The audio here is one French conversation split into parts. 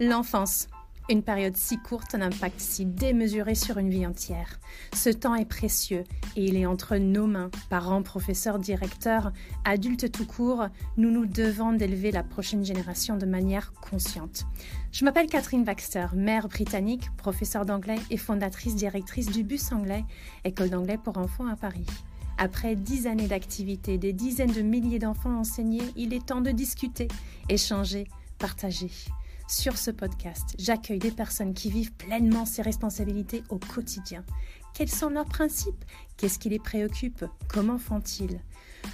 L'enfance. Une période si courte, un impact si démesuré sur une vie entière. Ce temps est précieux et il est entre nos mains. Parents, professeurs, directeurs, adultes tout court, nous nous devons d'élever la prochaine génération de manière consciente. Je m'appelle Catherine Baxter, mère britannique, professeure d'anglais et fondatrice directrice du Bus Anglais, école d'anglais pour enfants à Paris. Après dix années d'activité, des dizaines de milliers d'enfants enseignés, il est temps de discuter, échanger, partager. Sur ce podcast, j'accueille des personnes qui vivent pleinement ces responsabilités au quotidien. Quels sont leurs principes? Qu'est-ce qui les préoccupe? Comment font-ils?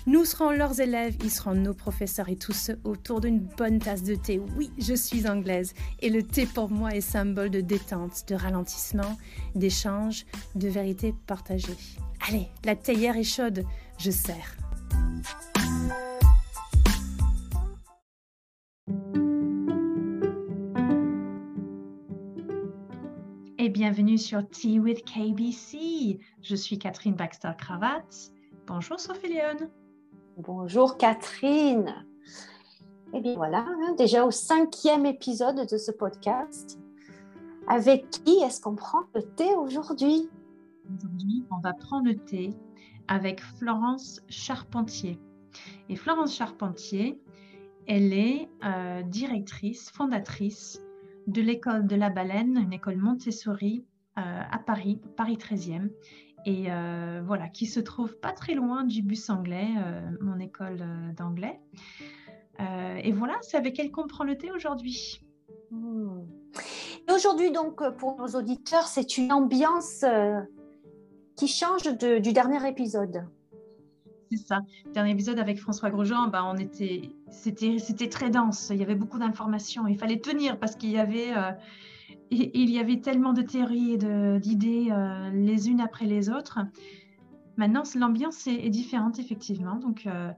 Nous serons leurs élèves, ils seront nos professeurs et tous ceux autour d'une bonne tasse de thé. Oui, je suis anglaise et le thé pour moi est symbole de détente, de ralentissement, d'échange, de vérité partagée. Allez, la théière est chaude, je sers. Bienvenue sur Tea with KBC. Je suis Catherine Baxter-Cravate. Bonjour Sophie Léon. Bonjour Catherine. Et eh bien voilà, hein, déjà au cinquième épisode de ce podcast. Avec qui est-ce qu'on prend le thé aujourd'hui? Aujourd'hui, on va prendre le thé avec Florence Charpentier. Et Florence Charpentier, elle est euh, directrice, fondatrice de l'école de la baleine, une école Montessori euh, à Paris, Paris 13e. Et euh, voilà, qui se trouve pas très loin du bus anglais, euh, mon école d'anglais. et voilà, c'est avec elle qu'on prend le thé aujourd'hui. Hmm. Et aujourd'hui, donc, pour nos auditeurs, c'est une ambiance qui change du dernier épisode Dernier épisode avec François Grosjean, bah, on était, c'était, c'était très dense. Il y avait beaucoup d'informations. Il fallait tenir parce qu'il y avait, euh, il, y avait tellement de théories et d'idées euh, les unes après les autres. Maintenant, l'ambiance est, différente effectivement. Donc, euh,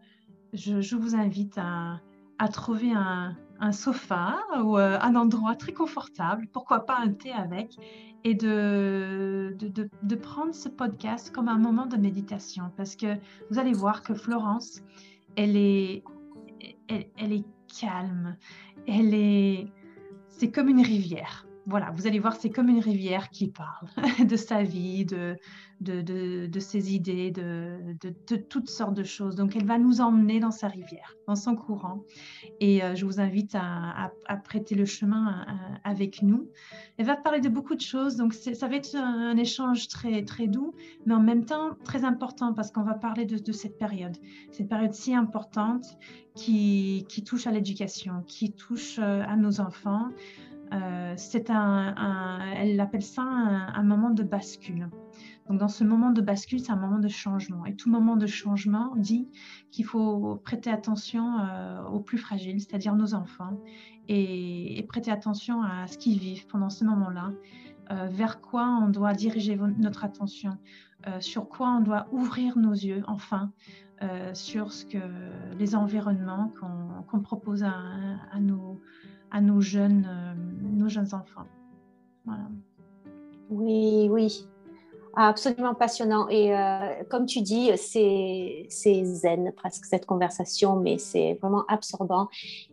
je, vous invite à trouver un, un sofa ou un endroit très confortable, pourquoi pas un thé avec, et de, de, de, prendre ce podcast comme un moment de méditation. Parce que vous allez voir que Florence, elle est, elle est calme, elle est, c'est comme une rivière voilà, vous allez voir, c'est comme une rivière qui parle de sa vie, de, de, ses idées, de, toutes sortes de choses. Donc, elle va nous emmener dans sa rivière, dans son courant. Et euh, je vous invite à, prêter le chemin euh, avec nous. Elle va parler de beaucoup de choses. Donc, ça va être un, échange très, très doux, mais en même temps très important parce qu'on va parler de, cette période, cette période si importante qui, qui touche à l'éducation, qui touche euh, à nos enfants. Euh, elle appelle ça un, moment de bascule. Donc dans ce moment de bascule, c'est un moment de changement. Et tout moment de changement dit qu'il faut prêter attention euh, aux plus fragiles, c'est-à-dire nos enfants, et, prêter attention à ce qu'ils vivent pendant ce moment-là, euh, vers quoi on doit diriger notre attention, sur quoi on doit ouvrir nos yeux, enfin, sur ce que les environnements qu'on propose à, à nos à nos jeunes, euh, nos jeunes enfants. Voilà. Oui, oui, absolument passionnant. Et euh, comme tu dis, c'est zen presque cette conversation, mais c'est vraiment absorbant.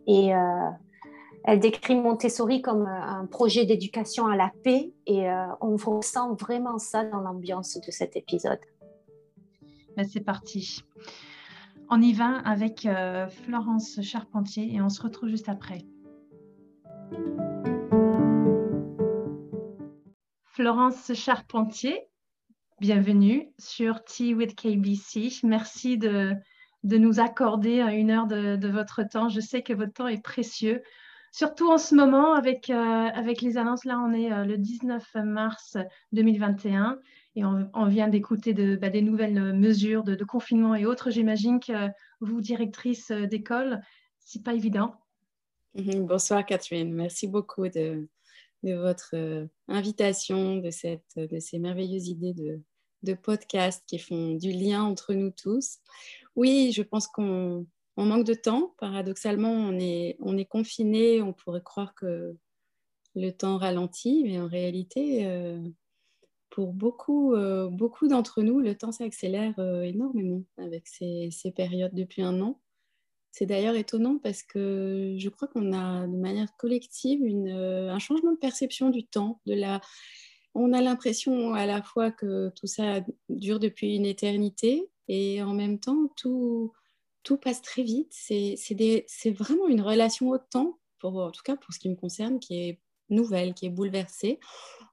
Et euh, elle décrit Montessori comme un projet d'éducation à la paix et on ressent vraiment ça dans l'ambiance de cet épisode. Ben, c'est parti. On y va avec Florence Charpentier et on se retrouve juste après. Florence Charpentier, bienvenue sur Tea with KBC. Merci de, nous accorder une heure de, votre temps. Je sais que votre temps est précieux, surtout en ce moment avec, euh, les annonces. Là, on est euh, le 19 mars 2021 et on, vient d'écouter bah, des nouvelles mesures de, de confinement et autres. J'imagine que vous, directrice d'école, c'est pas évident. Bonsoir Catherine, merci beaucoup de, votre euh, invitation, de, cette, de ces merveilleuses idées de, de podcast qui font du lien entre nous tous. Oui, je pense qu'on manque de temps. Paradoxalement, on est, on est confiné, on pourrait croire que le temps ralentit, mais en réalité, euh, pour beaucoup, euh, beaucoup d'entre nous, le temps s'accélère énormément avec ces, périodes depuis un an. C'est d'ailleurs étonnant parce que je crois qu'on a de manière collective une, un changement de perception du temps, on a l'impression à la fois que tout ça dure depuis une éternité et en même temps, tout, passe très vite. C'est vraiment une relation au temps, en tout cas pour ce qui me concerne, qui est nouvelle, qui est bouleversée.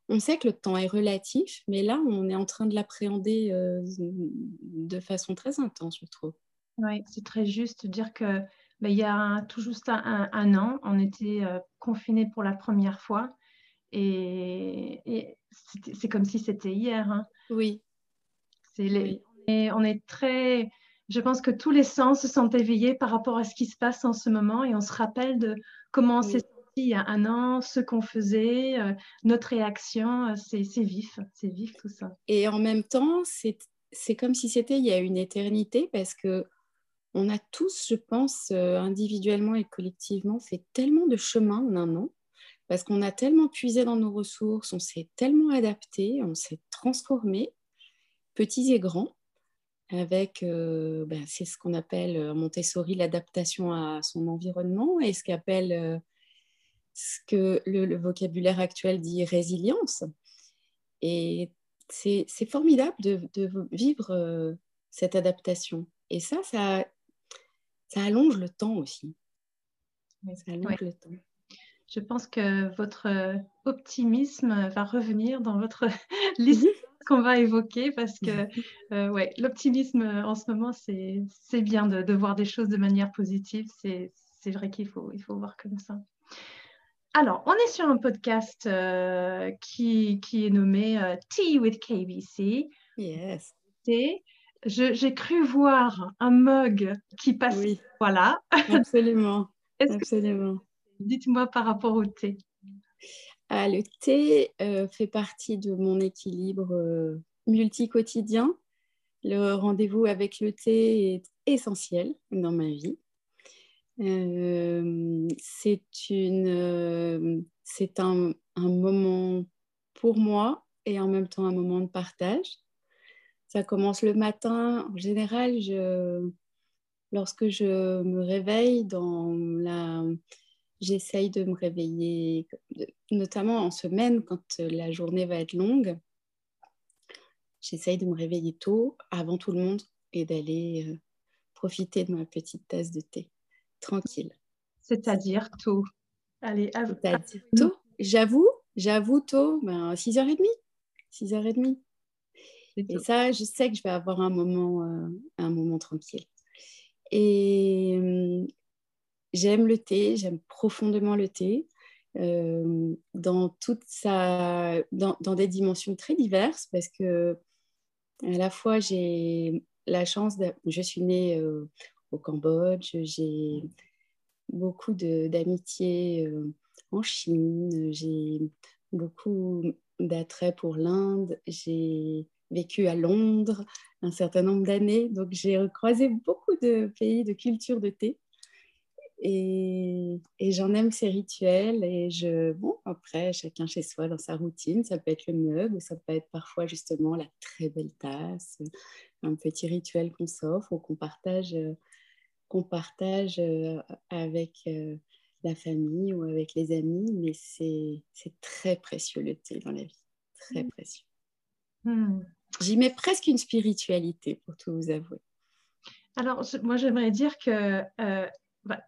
On sait que le temps est relatif, mais là, on est en train de l'appréhender euh, de façon très intense, je trouve. Oui, c'est très juste de dire que bah, il y a tout juste un, an, on était euh, confinés pour la première fois. Et, c'est comme si c'était hier. Hein. Oui. Les, on est très. Je pense que tous les sens se sont éveillés par rapport à ce qui se passe en ce moment et on se rappelle de comment on s'est senti il y a un an, ce qu'on faisait, euh, notre réaction. Euh, c'est vif, c'est vif tout ça. Et en même temps, c'est comme si c'était il y a une éternité parce que on a tous, je pense, euh, individuellement et collectivement, fait tellement de chemin en un an parce qu'on a tellement puisé dans nos ressources, on s'est tellement adapté, on s'est transformé, petits et grands, avec, euh, ben, c'est ce qu'on appelle euh, Montessori l'adaptation à son environnement et ce qu'appelle ce que le, vocabulaire actuel dit résilience. Et c'est formidable de, vivre cette adaptation. Et ça, ça, ça allonge le temps aussi. Ça allonge le temps je pense que votre euh, optimisme va revenir dans votre liste qu'on va évoquer parce que euh, ouais, l'optimisme euh, en ce moment, c'est bien de, voir des choses de manière positive. C'est vrai qu'il faut, il faut voir comme ça. Alors, on est sur un podcast qui, qui, est nommé Tea with KBC. Yes. J'ai cru voir un mug qui passe. Oui. Voilà. Absolument. Absolument. Dites-moi par rapport au thé. Ah, le thé euh, fait partie de mon équilibre euh, multi-quotidien. Le rendez-vous avec le thé est essentiel dans ma vie. Euh, c'est une, c'est un, un, moment pour moi et en même temps un moment de partage. Ça commence le matin. En général, je, lorsque je me réveille dans la J'essaye de me réveiller, notamment en semaine quand la journée va être longue. J'essaye de me réveiller tôt, avant tout le monde, et d'aller euh, profiter de ma petite tasse de thé, tranquille. C'est-à-dire tôt. Allez, à, C'est-à-dire tôt. J'avoue, j'avoue tôt, ben, 6h30. 6h30. Et ça, je sais que je vais avoir un moment, euh, un moment tranquille. Et hum, J'aime le thé, j'aime profondément le thé. Euh, dans toute sa, dans, des dimensions très diverses parce que à la fois j'ai la chance de, je suis née euh, au Cambodge, j'ai beaucoup d'amitié euh, en Chine, j'ai beaucoup d'attrait pour l'Inde, j'ai vécu à Londres un certain nombre d'années, donc j'ai croisé beaucoup de pays, de cultures de thé. Et, j'en aime ces rituels. Et je, bon, après, chacun chez soi dans sa routine. Ça peut être le mug, ça peut être parfois justement la très belle tasse, un petit rituel qu'on s'offre ou qu'on partage, qu'on partage euh, avec euh, la famille ou avec les amis. Mais c'est très précieux le thé dans la vie. Très mmh. précieux. Mmh. J'y mets presque une spiritualité, pour tout vous avouer. Alors, moi, j'aimerais dire que euh, bah,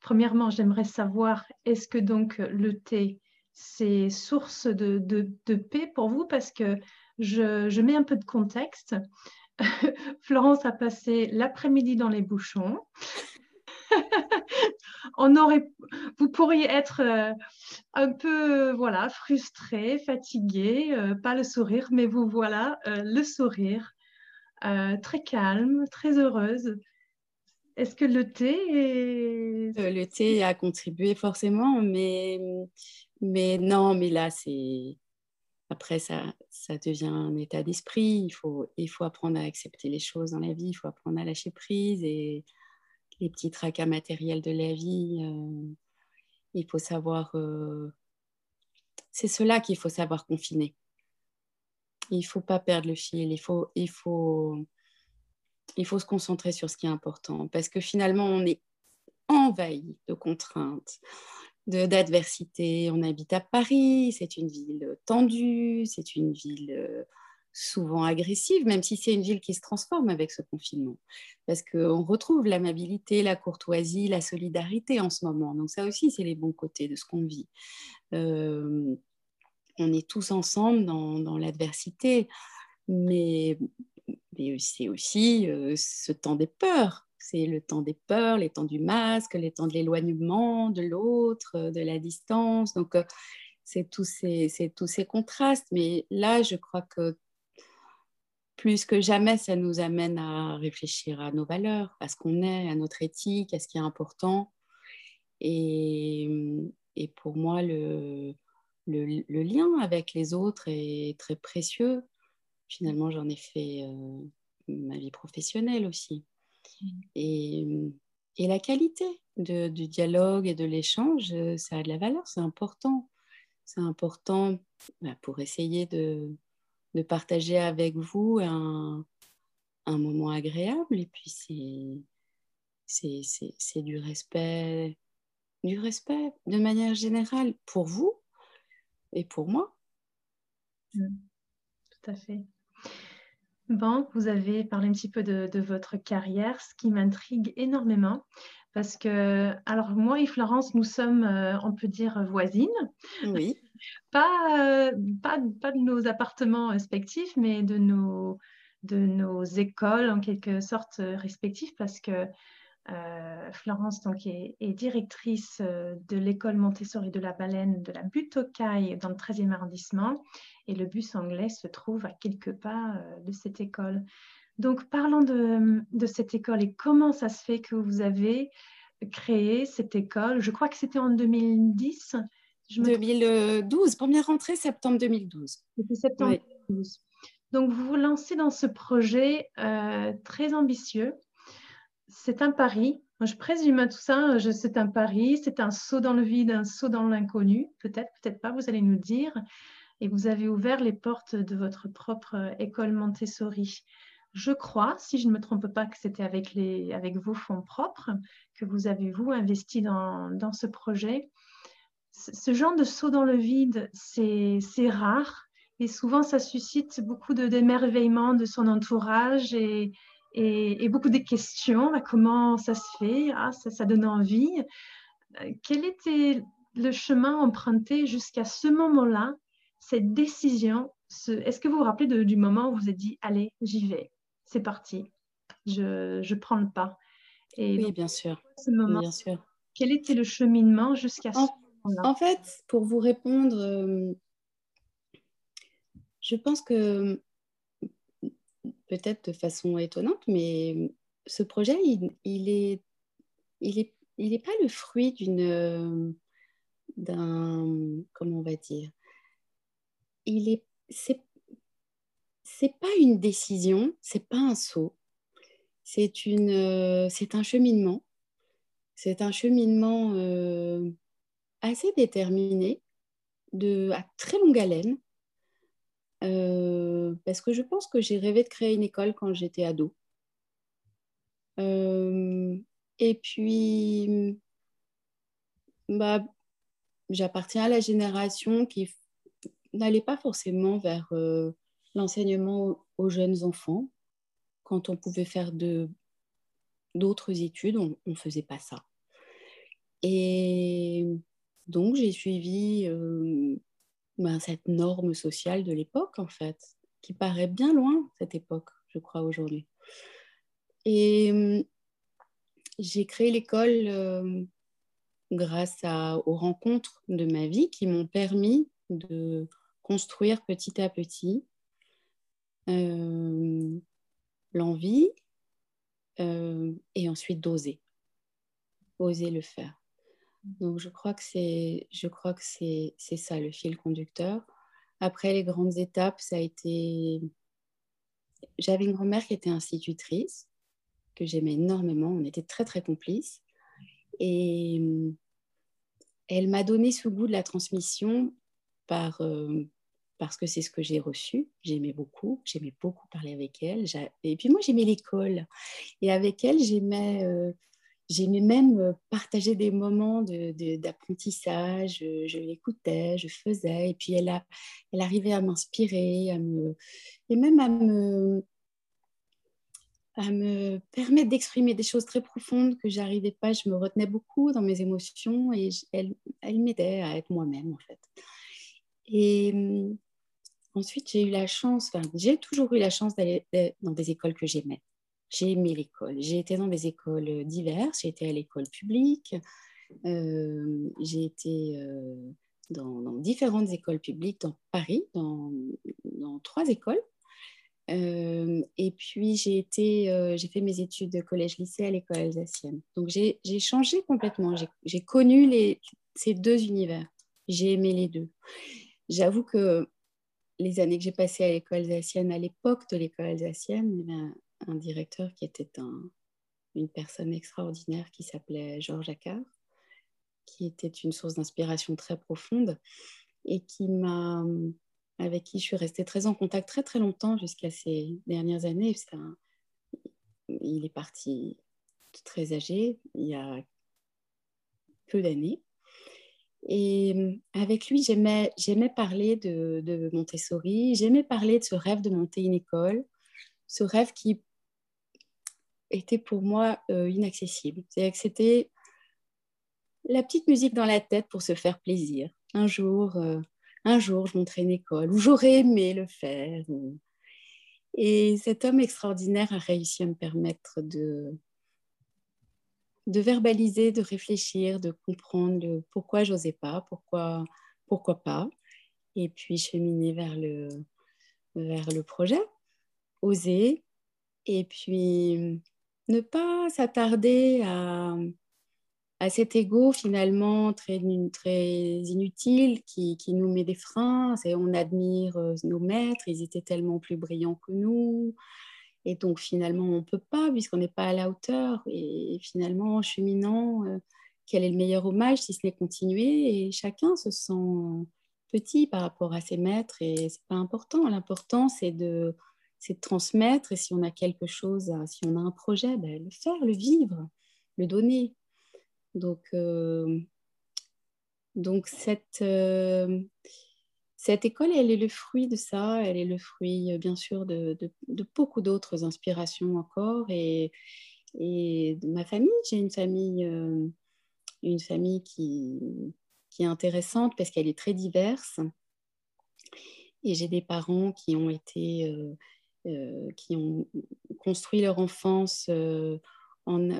Premièrement, j'aimerais savoir, est-ce que donc le thé, c'est source de, paix pour vous? Parce que je, mets un peu de contexte. Florence a passé l'après-midi dans les bouchons. On aurait, vous pourriez être euh, un peu voilà frustré, fatigué, euh, pas le sourire, mais vous voilà euh, le sourire, très calme, très heureuse. Est-ce que le thé. Euh, le thé a contribué forcément, mais, mais non, mais là, c'est... Après, ça, ça devient un état d'esprit. Il faut, il faut apprendre à accepter les choses dans la vie. Il faut apprendre à lâcher prise. Et les petits tracas matériels de la vie, euh, il faut savoir... Euh, c'est cela qu'il faut savoir confiner. Il faut pas perdre le fil. Il faut... Il faut il faut se concentrer sur ce qui est important parce que finalement, on est envahi de contraintes, d'adversité. On habite à Paris, c'est une ville tendue, c'est une ville euh, souvent agressive, même si c'est une ville qui se transforme avec ce confinement. Parce qu'on retrouve l'amabilité, la courtoisie, la solidarité en ce moment. Donc ça aussi, c'est les bons côtés de ce qu'on vit. Euh, on est tous ensemble dans, l'adversité, mais, c'est aussi euh, ce temps des peurs c'est le temps des peurs, les temps du masque, les temps de l'éloignement de l'autre, euh, de la distance. Donc, c'est tous, ces, tous ces contrastes. Mais là, je crois que plus que jamais, ça nous amène à réfléchir à nos valeurs, à ce qu'on est, à notre éthique, à ce qui est important. Et, et pour moi, le, le, lien avec les autres est très précieux. Finalement, j'en ai fait euh, ma vie professionnelle aussi. Et, et la qualité de, du dialogue et de l'échange, ça a de la valeur, c'est important. C'est important bah, pour essayer de, de, partager avec vous un, un moment agréable. Et puis, c'est, du respect, du respect de manière générale pour vous et pour moi. Mmh. Tout à fait. Bon, vous avez parlé un petit peu de, votre carrière, ce qui m'intrigue énormément. Parce que, alors moi et Florence, nous sommes, euh, on peut dire, voisines. Oui. Pas, euh, pas, pas, de nos appartements respectifs, mais de nos, de nos écoles en quelque sorte respectives. Parce que euh, Florence donc, est, directrice euh, de l'école Montessori de la Baleine de la butte aux Cailles dans le 13e arrondissement et le bus anglais se trouve à quelques pas euh, de cette école. Donc parlons de, de, cette école et comment ça se fait que vous avez créé cette école? Je crois que c'était en 2010. 2012, première rentrée septembre 2012. C'était septembre 2012. Donc vous vous lancez dans ce projet très ambitieux c'est un pari. Moi, je présume à tout ça, c'est un pari, c'est un saut dans le vide, un saut dans l'inconnu. Peut-être, peut-être pas, vous allez nous dire. Et vous avez ouvert les portes de votre propre euh, école Montessori. Je crois, si je ne me trompe pas, que c'était avec, les, avec vos fonds propres que vous avez, vous, investi dans, dans ce projet. Ce genre de saut dans le vide, c'est rare. Et souvent, ça suscite beaucoup d'émerveillement de, de son entourage et, et, beaucoup de questions. Bah, comment ça se fait? Ah, ça, donne envie. Euh, quel était le chemin emprunté jusqu'à ce moment-là, cette décision Est-ce que vous vous rappelez du moment où vous vous êtes dit, allez, j'y vais, c'est parti, je, prends le pas? Et Oui, bien sûr. Ce moment, bien sûr. Quel était le cheminement jusqu'à ce moment-là En fait, pour vous répondre, euh, je pense que peut-être de façon étonnante, mais ce projet, il, il est, il est, il n'est pas le fruit d'une, d'un, comment on va dire, il est, c'est, c'est pas une décision, c'est pas un saut, c'est une, c'est un cheminement, c'est un cheminement euh, assez déterminé, de à très longue haleine, euh, parce que je pense que j'ai rêvé de créer une école quand j'étais ado. Euh, et puis, bah, j'appartiens à la génération qui n'allait pas forcément vers euh, l'enseignement aux, jeunes enfants. Quand on pouvait faire d'autres études, on ne faisait pas ça. Et donc, j'ai suivi ben, cette norme sociale de l'époque, en fait, qui paraît bien loin, cette époque, je crois, aujourd'hui. Et hum, j'ai créé l'école euh, grâce aux rencontres de ma vie qui m'ont permis de construire petit à petit euh, l'envie euh, et ensuite d'oser, oser le faire. Donc je crois que c'est, je crois que c'est, c'est ça le fil conducteur. Après les grandes étapes, ça a été. J'avais une grand-mère qui était institutrice, que j'aimais énormément. On était très très complices. Et euh, elle m'a donné ce goût de la transmission par, euh, parce que c'est ce que j'ai reçu. J'aimais beaucoup. J'aimais beaucoup parler avec elle. Et puis moi, j'aimais l'école. Et avec elle, j'aimais. Euh, j'aimais même partager des moments d'apprentissage. De, je, l'écoutais, je faisais. Et puis, elle, a, elle arrivait à m'inspirer, et même à me, à me permettre d'exprimer des choses très profondes que j'arrivais pas. Je me retenais beaucoup dans mes émotions et elle, elle m'aidait à être moi-même, en fait. Et hum, ensuite, j'ai eu la chance, enfin, j'ai toujours eu la chance d'aller dans des écoles que j'aimais. J'ai aimé l'école. J'ai été dans des écoles diverses. J'ai été à l'école publique. Euh, j'ai été euh, dans, différentes écoles publiques dans Paris, dans, dans trois écoles. Euh, et puis j'ai été, j'ai fait mes études de collège-lycée à l'école alsacienne. Donc j'ai changé complètement. J'ai connu les, ces deux univers. J'ai aimé les deux. J'avoue que les années que j'ai passées à l'école alsacienne, à l'époque de l'école alsacienne, avait un, directeur qui était une personne extraordinaire qui s'appelait Georges Accard, qui était une source d'inspiration très profonde et qui m'a, avec qui je suis restée très en contact très très longtemps jusqu'à ces dernières années. il est parti très âgé, il y a peu d'années. Et avec lui, j'aimais, parler de, Montessori, j'aimais parler de ce rêve de monter une école, ce rêve qui était pour moi euh, inaccessible. C'est-à-dire que c'était la petite musique dans la tête pour se faire plaisir. Un jour, euh, un jour, je monterai une école où j'aurais aimé le faire. Et cet homme extraordinaire a réussi à me permettre de, verbaliser, de réfléchir, de comprendre le pourquoi j'osais pas, pourquoi, pourquoi pas, et puis cheminer vers le, vers le projet, oser, et puis ne pas s'attarder à, à cet ego finalement très, très inutile qui, qui nous met des freins. On admire euh, nos maîtres, ils étaient tellement plus brillants que nous. Et donc finalement, on ne peut pas puisqu'on n'est pas à la hauteur. Et finalement, en cheminant, euh, quel est le meilleur hommage si ce n'est continuer? Et chacun se sent petit par rapport à ses maîtres et c'est pas important. L'important, c'est de, de transmettre et si on a quelque chose, si on a un projet, ben, le faire, le vivre, le donner. Donc, euh, donc cette, euh, cette école, elle est le fruit de ça, elle est le fruit, bien sûr, de, beaucoup d'autres inspirations encore. Et, de ma famille, j'ai une famille, euh, une famille qui, qui est intéressante parce qu'elle est très diverse. Et j'ai des parents qui ont été, qui ont construit leur enfance en,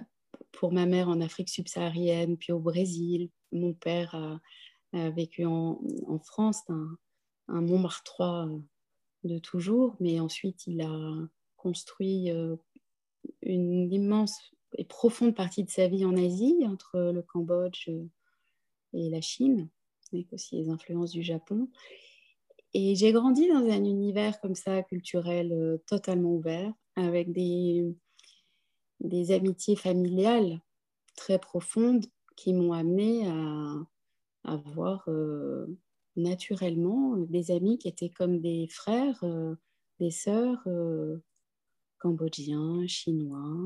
pour ma mère en Afrique subsaharienne, puis au Brésil. Mon père a, vécu en, France, un Montmartrois euh, de toujours, mais ensuite il a construit euh, une immense et profonde partie de sa vie en Asie, entre le Cambodge et la Chine, avec aussi les influences du Japon. Et j'ai grandi dans un univers comme ça, culturel, euh, totalement ouvert, avec des, amitiés familiales très profondes qui m'ont amené à, avoir naturellement euh, des amis qui étaient comme des frères, euh, des sœurs cambodgiens, chinois,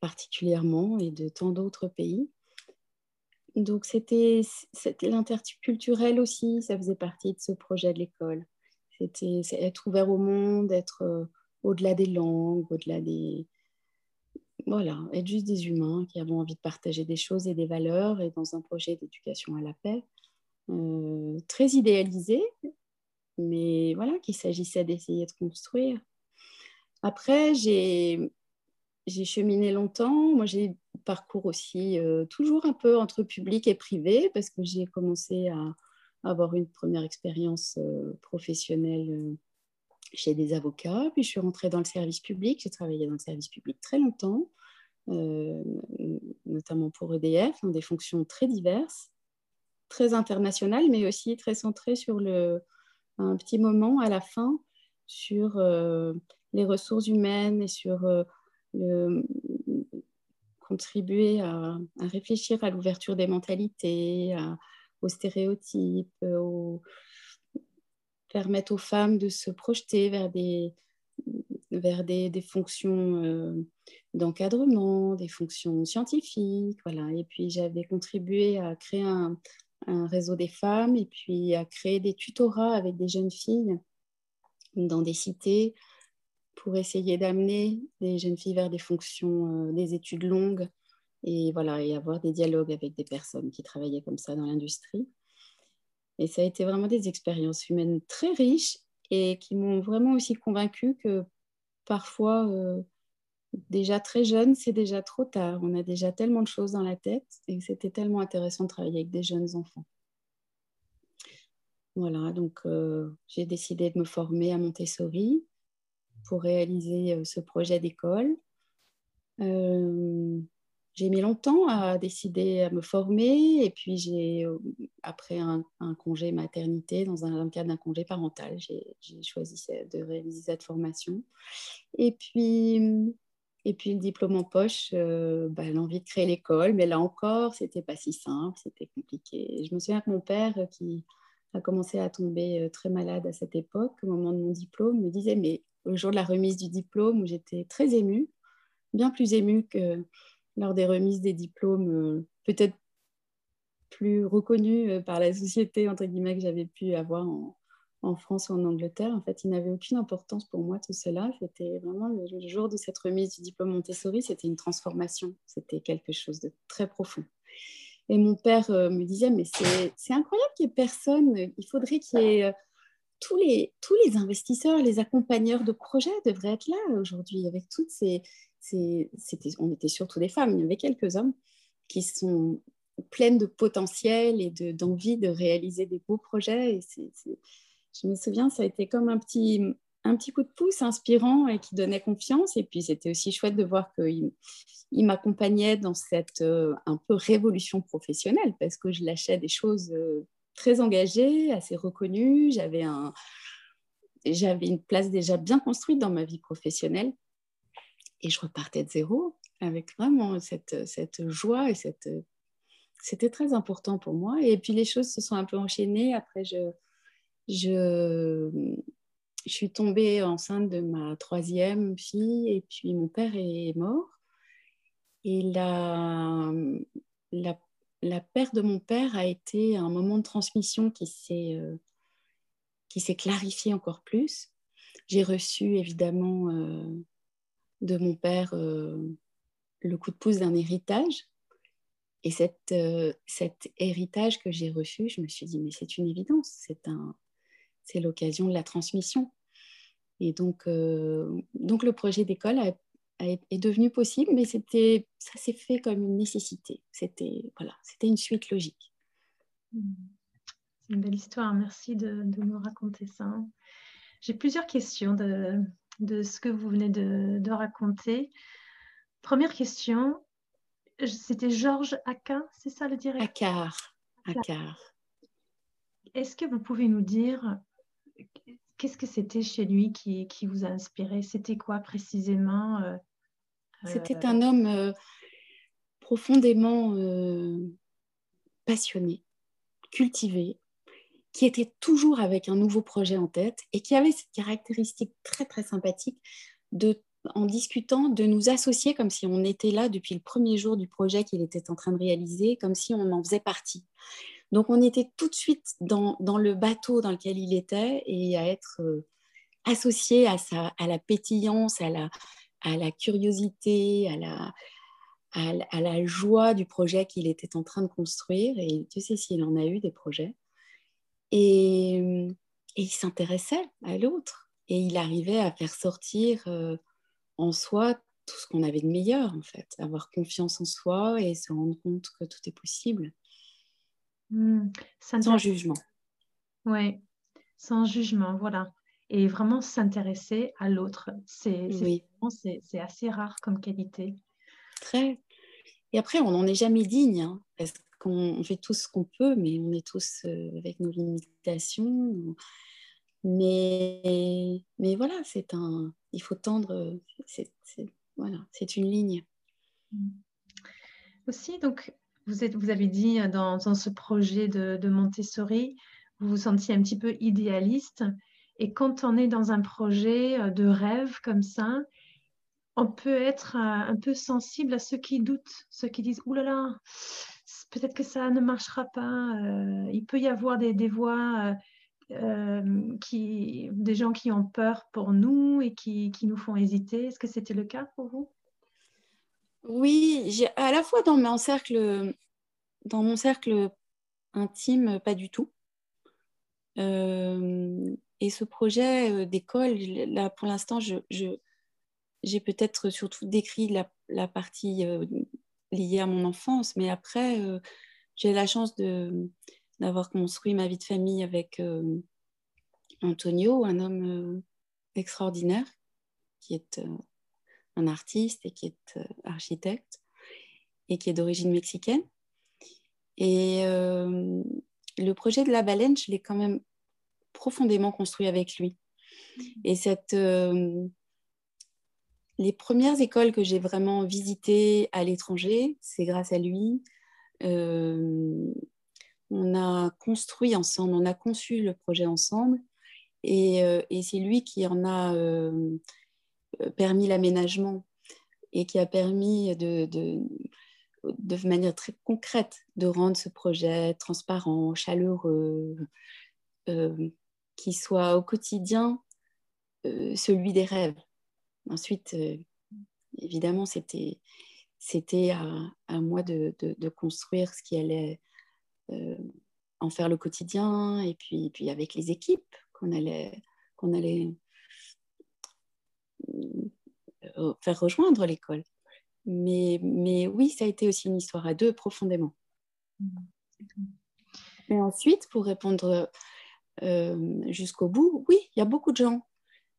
particulièrement, et de tant d'autres pays. Donc c'était l'interculturel aussi, ça faisait partie de ce projet de l'école. C'était être ouvert au monde, être au-delà des langues, au-delà des... Voilà, être juste des humains qui avons envie de partager des choses et des valeurs et dans un projet d'éducation à la paix. Euh, très idéalisé, mais voilà, qu'il s'agissait d'essayer de construire. Après, j'ai cheminé longtemps. Moi, j'ai parcours aussi euh, toujours un peu entre public et privé parce que j'ai commencé à, avoir une première expérience euh, professionnelle chez des avocats. Puis je suis rentrée dans le service public. J'ai travaillé dans le service public très longtemps, notamment pour EDF, dans des fonctions très diverses très international, mais aussi très centré sur le, un petit moment à la fin sur euh, les ressources humaines et sur euh, contribuer à, réfléchir à l'ouverture des mentalités, aux stéréotypes, permettre aux femmes de se projeter vers des, fonctions d'encadrement, des fonctions scientifiques. Et puis j'avais contribué à créer un, un, réseau des femmes et puis à créer des tutorats avec des jeunes filles dans des cités pour essayer d'amener les jeunes filles vers des fonctions, des études longues et voilà et avoir des dialogues avec des personnes qui travaillaient comme ça dans l'industrie. Et ça a été vraiment des expériences humaines très riches et qui m'ont vraiment aussi convaincue que parfois, euh, déjà très jeune, c'est déjà trop tard. On a déjà tellement de choses dans la tête et c'était tellement intéressant de travailler avec des jeunes enfants. Voilà, donc euh, j'ai décidé de me former à Montessori pour réaliser euh, ce projet d'école j'ai mis longtemps à décider à me former et puis j'ai, euh, après un, congé maternité, dans, le cadre d'un congé parental, j'ai, choisi de réaliser cette formation. Et puis, et puis le diplôme en poche, euh, bah, l'envie de créer l'école, mais là encore, c'était pas si simple, c'était compliqué. Je me souviens que mon père, qui a commencé à tomber euh, très malade à cette époque, au moment de mon diplôme, me disait, mais le jour de la remise du diplôme, j'étais très émue, bien plus émue que lors des remises des diplômes, euh, peut-être plus reconnus euh, par la société, entre guillemets, que j'avais pu avoir en, France ou en Angleterre. En fait, il n'avait aucune importance pour moi tout cela. C'était vraiment le, jour de cette remise du diplôme Montessori, c'était une transformation, c'était quelque chose de très profond. Et mon père euh, me disait, mais c'est incroyable qu'il n'y ait personne, il faudrait qu'il y ait... tous les, tous les investisseurs, les accompagneurs de projets devraient être là aujourd'hui avec toutes ces, on était surtout des femmes, il y avait quelques hommes qui sont pleines de potentiel et d'envie de, réaliser des beaux projets. Et je me souviens, ça a été comme un petit, un petit coup de pouce inspirant et qui donnait confiance. Et puis, c'était aussi chouette de voir qu'il il, m'accompagnait dans cette euh, un peu révolution professionnelle parce que je lâchais des choses euh, très engagées, assez reconnues. J'avais un, j'avais une place déjà bien construite dans ma vie professionnelle et je repartais de zéro avec vraiment cette, cette joie et cette... C'était très important pour moi. Et puis les choses se sont un peu enchaînées. Après, je, je, je suis tombée enceinte de ma troisième fille et puis mon père est mort. Et la, la, la perte de mon père a été un moment de transmission qui s'est euh, clarifié encore plus. J'ai reçu évidemment euh, de mon père euh, le coup de pouce d'un héritage. Et cette, euh, cet héritage que j'ai reçu, je me suis dit, mais c'est une évidence, c'est un, l'occasion de la transmission. Et donc, donc le projet d'école est devenu possible, mais c'était, ça s'est fait comme une nécessité. C'était, voilà, c'était une suite logique. C'est une belle histoire, merci de, de nous raconter ça. J'ai plusieurs questions de, de ce que vous venez de, raconter. Première question, c'était Georges Aquin, c'est ça le directeur? Accard. Est-ce que vous pouvez nous dire qu'est-ce que c'était chez lui qui, vous a inspiré? C'était quoi précisément euh, C'était un homme euh, profondément euh, passionné, cultivé, qui était toujours avec un nouveau projet en tête et qui avait cette caractéristique très très sympathique de en discutant de nous associer comme si on était là depuis le premier jour du projet qu'il était en train de réaliser, comme si on en faisait partie. Donc on était tout de suite dans, le bateau dans lequel il était et à être euh, associé à, sa, à la pétillance, à la, à la curiosité, à la, à, la joie du projet qu'il était en train de construire. Et tu sais s'il en a eu des projets. Et, il s'intéressait à l'autre. Et il arrivait à faire sortir euh, en soi tout ce qu'on avait de meilleur, en fait. Avoir confiance en soi et se rendre compte que tout est possible. Mmh. sans jugement. Oui, sans jugement, voilà. Et vraiment s'intéresser à l'autre. C'est c'est assez rare comme qualité. Très. Et après, on n'en est jamais digne. Hein, parce on fait tout ce qu'on peut, mais on est tous euh, avec nos limitations. Mais, mais voilà, c'est un, il faut tendre, c'est, voilà, c'est une ligne. Mm. Aussi, donc, vous, avez dit dans, dans ce projet de, Montessori, vous vous sentiez un petit peu idéaliste. Et quand on est dans un projet euh, de rêve comme ça, on peut être un peu sensible à ceux qui doutent, ceux qui disent Ouh là là, peut-être que ça ne marchera pas. il peut y avoir des, voix euh, des gens qui ont peur pour nous et qui nous font hésiter. Est-ce que c'était le cas pour vous? Oui, à la fois dans mon cercle, intime, pas du tout. Euh, et ce projet euh, d'école, là pour l'instant, je, j'ai peut-être surtout décrit la, partie liée à mon enfance, mais après, j'ai la chance de, d'avoir construit ma vie de famille avec euh, Antonio, un homme euh, extraordinaire, qui est euh, un artiste et qui est architecte et qui est d'origine mexicaine. Et le projet de la baleine, je l'ai quand même profondément construit avec lui. Et cette, les premières écoles que j'ai vraiment visitées à l'étranger, c'est grâce à lui on a construit ensemble, on a conçu le projet ensemble et, euh, c'est lui qui en a euh, permis l'aménagement et qui a permis de, de, manière très concrète de rendre ce projet transparent, chaleureux, euh, qui soit au quotidien celui des rêves. Ensuite, évidemment, c'était c'était à, à, moi de, de, construire ce qui allait euh, en faire le quotidien et puis, puis avec les équipes qu'on allait, qu'on allait euh, faire rejoindre l'école. Mais, mais oui, ça a été aussi une histoire à deux profondément. Et ensuite, pour répondre euh, jusqu'au bout, oui, il y a beaucoup de gens.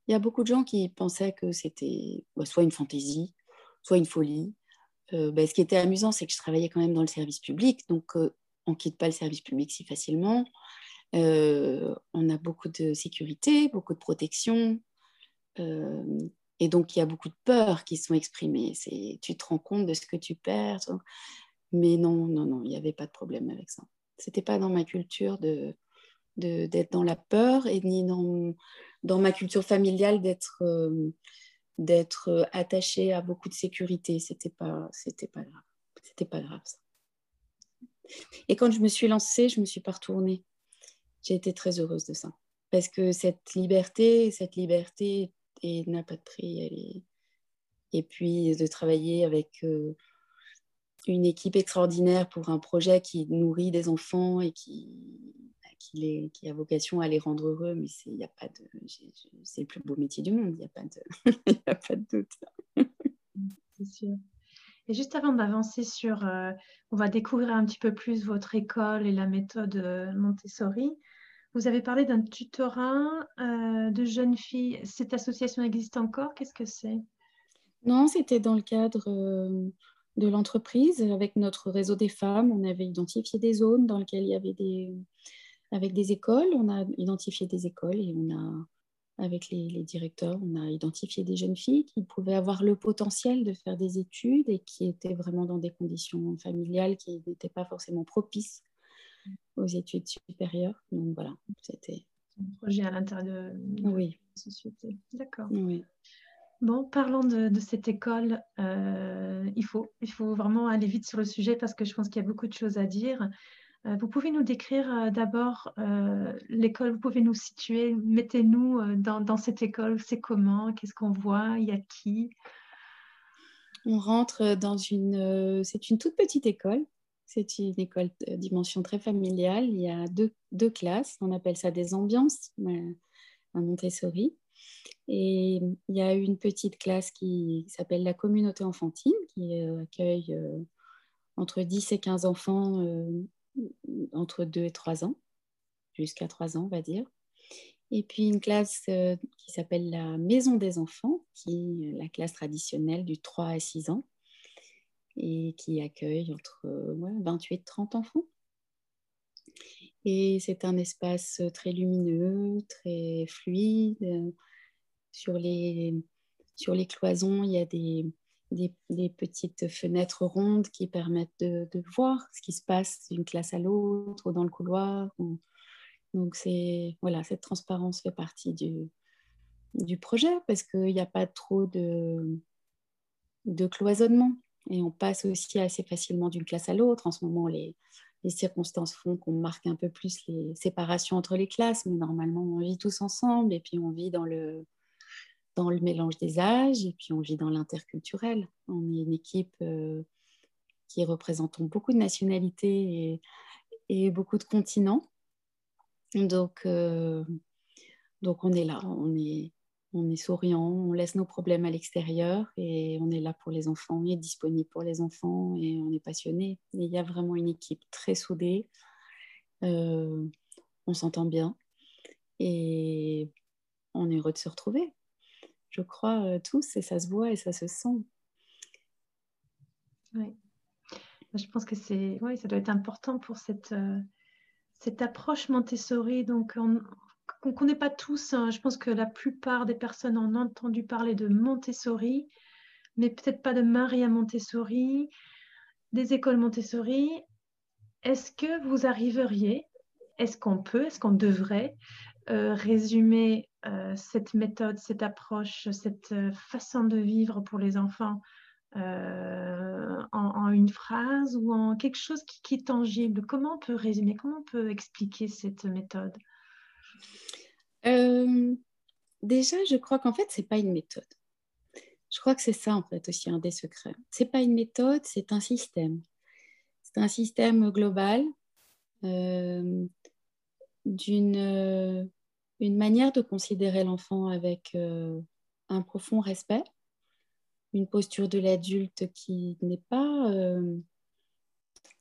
Il y a beaucoup de gens qui pensaient que c'était bah, soit une fantaisie, soit une folie. Bah, ce qui était amusant, c'est que je travaillais quand même dans le service public, donc on ne quitte pas le service public si facilement. Euh, on a beaucoup de sécurité, beaucoup de protection. Euh, et donc, il y a beaucoup de peurs qui sont exprimées. Tu te rends compte de ce que tu perds. Mais non, non, non, il n'y avait pas de problème avec ça. Ce n'était pas dans ma culture de, d'être dans la peur et ni dans, dans ma culture familiale d'être euh, d'être attachée à beaucoup de sécurité. C'était pas, c'était pas grave. C'était pas grave ça. Et quand je me suis lancée, je me suis pas retournée. J'ai été très heureuse de ça. Parce que cette liberté, cette liberté n'a pas de prix. Et puis de travailler avec euh, une équipe extraordinaire pour un projet qui nourrit des enfants et qui, qui, qui a vocation à les rendre heureux, mais c'est le plus beau métier du monde, il n'y a, pas de, a pas de doute. c'est sûr. Et juste avant d'avancer sur, euh, on va découvrir un petit peu plus votre école et la méthode euh, Montessori. Vous avez parlé d'un tutorat euh, de jeunes filles. Cette association existe encore? Qu'est-ce que c'est? Non, c'était dans le cadre de l'entreprise. Avec notre réseau des femmes, on avait identifié des zones dans lesquelles il y avait des... Avec des écoles, on a identifié des écoles et on a avec les, directeurs, on a identifié des jeunes filles qui pouvaient avoir le potentiel de faire des études et qui étaient vraiment dans des conditions familiales qui n'étaient pas forcément propices aux études supérieures. Donc voilà, c'était un projet à l'intérieur de, oui. la société. D'accord. Oui. Bon, parlons de, cette école. Euh, il, faut, il faut vraiment aller vite sur le sujet parce que je pense qu'il y a beaucoup de choses à dire. Euh, vous pouvez nous décrire euh, d'abord euh, l'école, vous pouvez nous situer, mettez-nous dans, cette école, c'est comment, qu'est-ce qu'on voit, il y a qui? On rentre dans une, c'est une toute petite école, c'est une école de dimension très familiale, il y a deux, classes, on appelle ça des ambiances à Montessori. Et il y a une petite classe qui s'appelle la communauté enfantine, qui accueille entre 10 et 15 enfants entre 2 et 3 ans, jusqu'à 3 ans, on va dire. Et puis une classe euh, qui s'appelle la Maison des enfants, qui est la classe traditionnelle du 3 à 6 ans, et qui accueille entre 28 et 30 enfants. Et c'est un espace très lumineux, très fluide. Sur les, sur les cloisons, il y a des, des, petites fenêtres rondes qui permettent de, voir ce qui se passe d'une classe à l'autre ou dans le couloir. Donc, voilà, cette transparence fait partie du, du projet parce qu'il n'y a pas trop de, de cloisonnement. Et on passe aussi assez facilement d'une classe à l'autre. En ce moment, les, circonstances font qu'on marque un peu plus les séparations entre les classes, mais normalement, on vit tous ensemble et puis on vit dans le, mélange des âges et puis on vit dans l'interculturel. On est une équipe euh, qui représente beaucoup de nationalités et, et beaucoup de continents. Donc, euh, donc on est là, on est, on est souriant, on laisse nos problèmes à l'extérieur et on est là pour les enfants, on est disponible pour les enfants et on est passionné. Il y a vraiment une équipe très soudée, euh, on s'entend bien et on est heureux de se retrouver. Je crois euh, tous et ça se voit et ça se sent. Oui, je pense que c'est, oui, ça doit être important pour cette, euh, cette approche Montessori. Donc, on, qu'on ne connaît pas tous. Hein. Je pense que la plupart des personnes ont entendu parler de Montessori, mais peut-être pas de Maria Montessori, des écoles Montessori. Est-ce que vous arriveriez, est-ce qu'on peut, est-ce qu'on devrait euh, résumer euh, cette méthode, cette approche, cette euh, façon de vivre pour les enfants en, une phrase ou en quelque chose qui, est tangible? Comment on peut résumer, comment on peut expliquer cette méthode? Euh, déjà, je crois qu'en fait, c'est pas une méthode. Je crois que c'est ça, en fait, aussi un des secrets. C'est pas une méthode, c'est un système. C'est un système global euh, d'une euh, manière de considérer l'enfant avec un profond respect, une posture de l'adulte qui n'est pas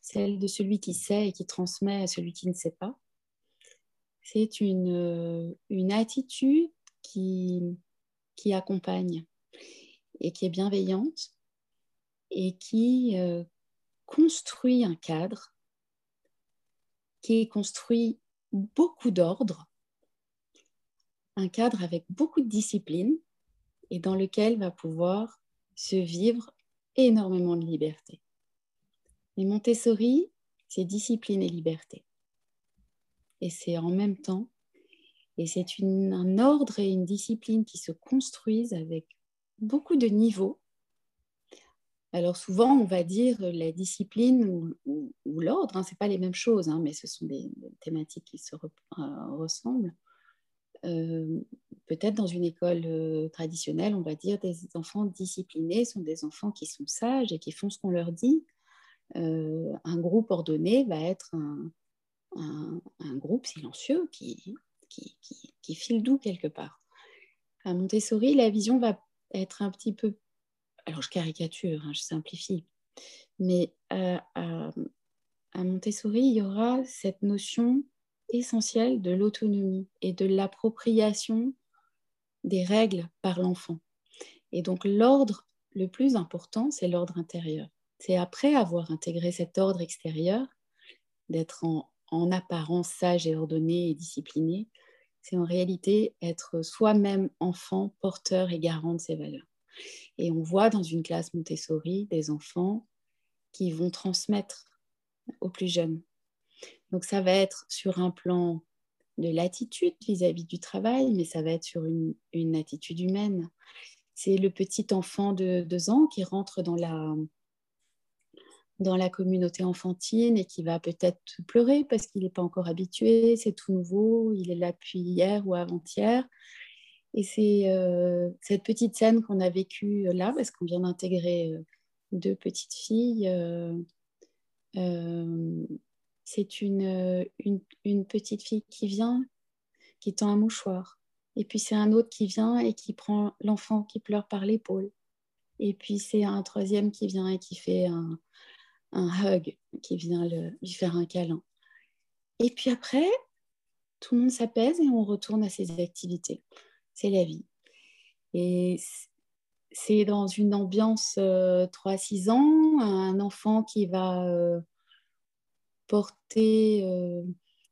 celle de celui qui sait et qui transmet à celui qui ne sait pas c'est une, euh, attitude qui, qui accompagne et qui est bienveillante et qui euh, construit un cadre, qui construit beaucoup d'ordre, un cadre avec beaucoup de discipline et dans lequel va pouvoir se vivre énormément de liberté. Et Montessori, c'est discipline et liberté et c'est en même temps. Et c'est un ordre et une discipline qui se construisent avec beaucoup de niveaux. Alors souvent, on va dire la discipline ou, l'ordre, hein, ce n'est pas les mêmes choses, hein, mais ce sont des, thématiques qui se euh, ressemblent. Euh, peut-être dans une école euh, traditionnelle, on va dire des enfants disciplinés sont des enfants qui sont sages et qui font ce qu'on leur dit. un groupe ordonné va être un, un, groupe silencieux qui, qui, qui, file doux quelque part. À Montessori, la vision va être un petit peu... Alors je caricature, hein, je simplifie, mais euh, à, à, Montessori, il y aura cette notion essentielle de l'autonomie et de l'appropriation des règles par l'enfant. Et donc l'ordre le plus important, c'est l'ordre intérieur. C'est après avoir intégré cet ordre extérieur, d'être en, en apparence sage et ordonné et discipliné, c'est en réalité être soi-même enfant, porteur et garant de ses valeurs. Et on voit dans une classe Montessori des enfants qui vont transmettre aux plus jeunes. Donc ça va être sur un plan de l'attitude vis-à-vis du travail, mais ça va être sur une, une attitude humaine. C'est le petit enfant de deux ans qui rentre dans la, dans la communauté enfantine et qui va peut-être pleurer parce qu'il n'est pas encore habitué, c'est tout nouveau, il est là depuis hier ou avant-hier. Et c'est euh, cette petite scène qu'on a vécue là, parce qu'on vient d'intégrer euh, deux petites filles. Euh, c'est une, une, petite fille qui vient, qui tend un mouchoir. Et puis c'est un autre qui vient et qui prend l'enfant qui pleure par l'épaule. Et puis c'est un troisième qui vient et qui fait un, un hug, qui vient lui faire un câlin. Et puis après, tout le monde s'apaise et on retourne à ses activités. C'est la vie. Et c'est dans une ambiance 3-6 euh, ans, un enfant qui va euh, porter euh,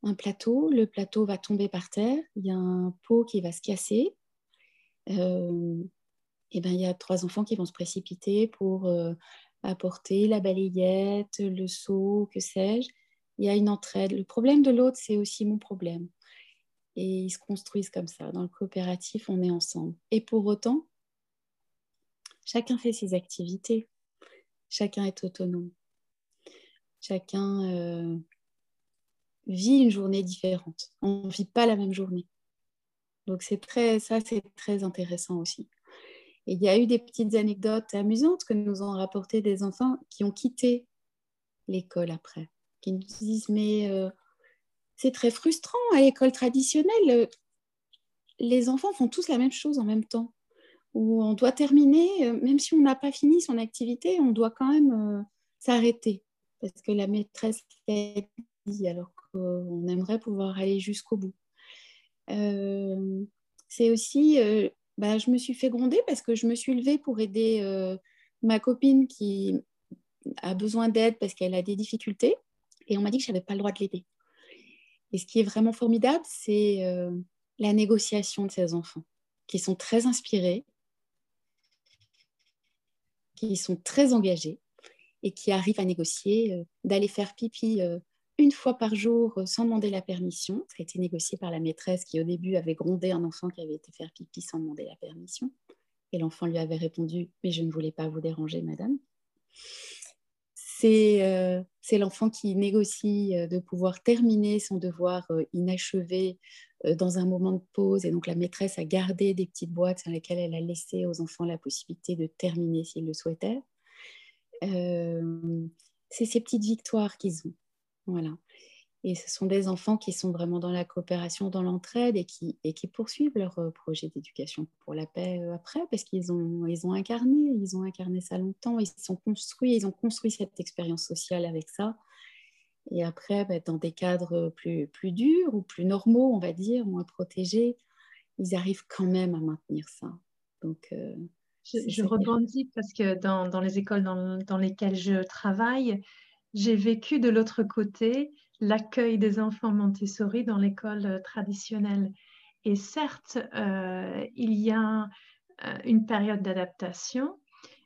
un plateau, le plateau va tomber par terre, il y a un pot qui va se casser. et ben, il y a trois enfants qui vont se précipiter pour apporter la balayette, le seau, que sais-je. il y a une entraide. Le problème de l'autre, c'est aussi mon problème. Et ils se construisent comme ça. Dans le coopératif, on est ensemble. Et pour autant, chacun fait ses activités. Chacun est autonome. Chacun euh, vit une journée différente. On ne vit pas la même journée. Donc c'est très, ça, c'est très intéressant aussi. Il y a eu des petites anecdotes amusantes que nous ont rapportées des enfants qui ont quitté l'école après, qui nous disent mais euh, c'est très frustrant à l'école traditionnelle. Les enfants font tous la même chose en même temps. Où on doit terminer, euh, même si on n'a pas fini son activité, on doit quand même euh, s'arrêter parce que la maîtresse fait dit alors qu'on aimerait pouvoir aller jusqu'au bout. c'est aussi bah, je me suis fait gronder parce que je me suis levée pour aider euh, ma copine qui a besoin d'aide parce qu'elle a des difficultés. Et on m'a dit que je n'avais pas le droit de l'aider. Et ce qui est vraiment formidable, c'est euh, la négociation de ces enfants, qui sont très inspirés, qui sont très engagés et qui arrivent à négocier, euh, d'aller faire pipi une fois par jour euh, sans demander la permission. Ça a été négocié par la maîtresse qui au début avait grondé un enfant qui avait été faire pipi sans demander la permission. Et l'enfant lui avait répondu, mais je ne voulais pas vous déranger, madame. C'est euh, l'enfant qui négocie euh, de pouvoir terminer son devoir inachevé dans un moment de pause. Et donc la maîtresse a gardé des petites boîtes dans lesquelles elle a laissé aux enfants la possibilité de terminer s'ils le souhaitaient. c'est ces petites victoires qu'ils ont. Voilà. Et ce sont des enfants qui sont vraiment dans la coopération, dans l'entraide et qui, et qui poursuivent leur euh, projet d'éducation pour la paix euh, après, parce qu'ils ont, ils ont incarné, ils ont incarné ça longtemps, ils sont construits, ils ont construit cette expérience sociale avec ça. Et après, bah, dans des cadres plus, plus durs ou plus normaux, on va dire, moins protégés, ils arrivent quand même à maintenir ça. Donc, euh, je, je rebondis parce que dans, dans les écoles dans, dans lesquelles je travaille, j'ai vécu de l'autre côté l'accueil des enfants Montessori dans l'école euh, traditionnelle. Et certes, euh, il y a euh, une période d'adaptation,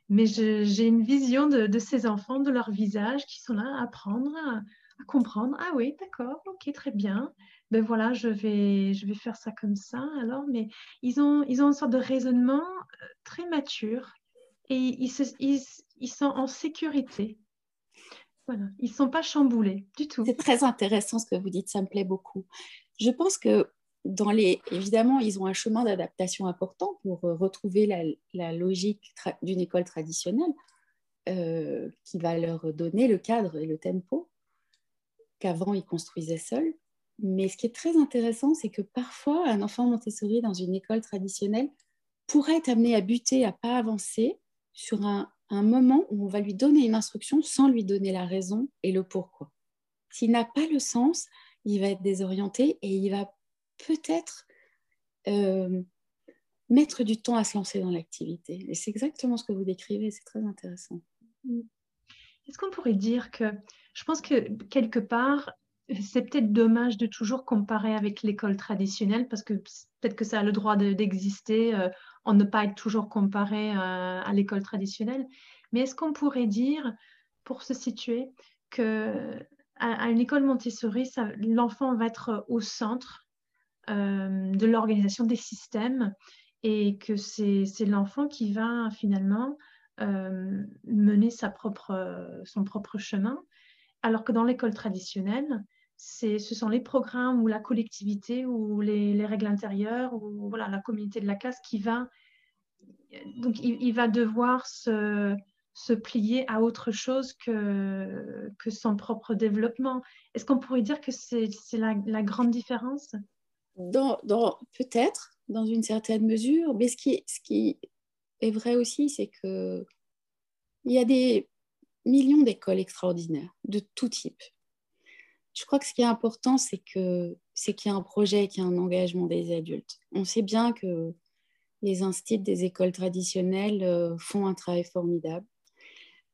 mais j'ai une vision de, ces enfants, de leur visage, qui sont là à apprendre, à, comprendre. Ah oui, d'accord, ok, très bien. Ben voilà, je vais, je vais faire ça comme ça. Alors, mais ils ont, ils ont une sorte de raisonnement très mature et ils, sont en sécurité ils ne sont pas chamboulés du tout. C'est très intéressant ce que vous dites, ça me plaît beaucoup. Je pense que dans les, évidemment, ils ont un chemin d'adaptation important pour euh, retrouver la, logique d'une école traditionnelle euh, qui va leur donner le cadre et le tempo qu'avant ils construisaient seuls. Mais ce qui est très intéressant, c'est que parfois, un enfant Montessori dans une école traditionnelle pourrait être amené à buter, à pas avancer sur un, un moment où on va lui donner une instruction sans lui donner la raison et le pourquoi. S'il n'a pas le sens, il va être désorienté et il va peut-être euh, mettre du temps à se lancer dans l'activité. Et c'est exactement ce que vous décrivez, c'est très intéressant. Est-ce qu'on pourrait dire que, je pense que quelque part, c'est peut-être dommage de toujours comparer avec l'école traditionnelle parce que peut-être que ça a le droit d'exister euh, en ne pas être toujours comparé euh, à l'école traditionnelle. Mais est-ce qu'on pourrait dire, pour se situer, que à, une école Montessori, l'enfant va être au centre euh, de l'organisation des systèmes et que c'est l'enfant qui va finalement mener sa propre, son propre chemin, alors que dans l'école traditionnelle, ce sont les programmes ou la collectivité ou les, règles intérieures ou voilà, la communauté de la classe qui va, donc il, va devoir se, se, plier à autre chose que, que son propre développement. Est-ce qu'on pourrait dire que c'est la, la, grande différence? Dans, dans Peut-être, dans une certaine mesure, mais ce qui, ce qui est vrai aussi, c'est que il y a des millions d'écoles extraordinaires de tout type je crois que ce qui est important, c'est que c'est qu'il y a un projet, qu'il y a un engagement des adultes. On sait bien que les instituts des écoles traditionnelles euh, font un travail formidable.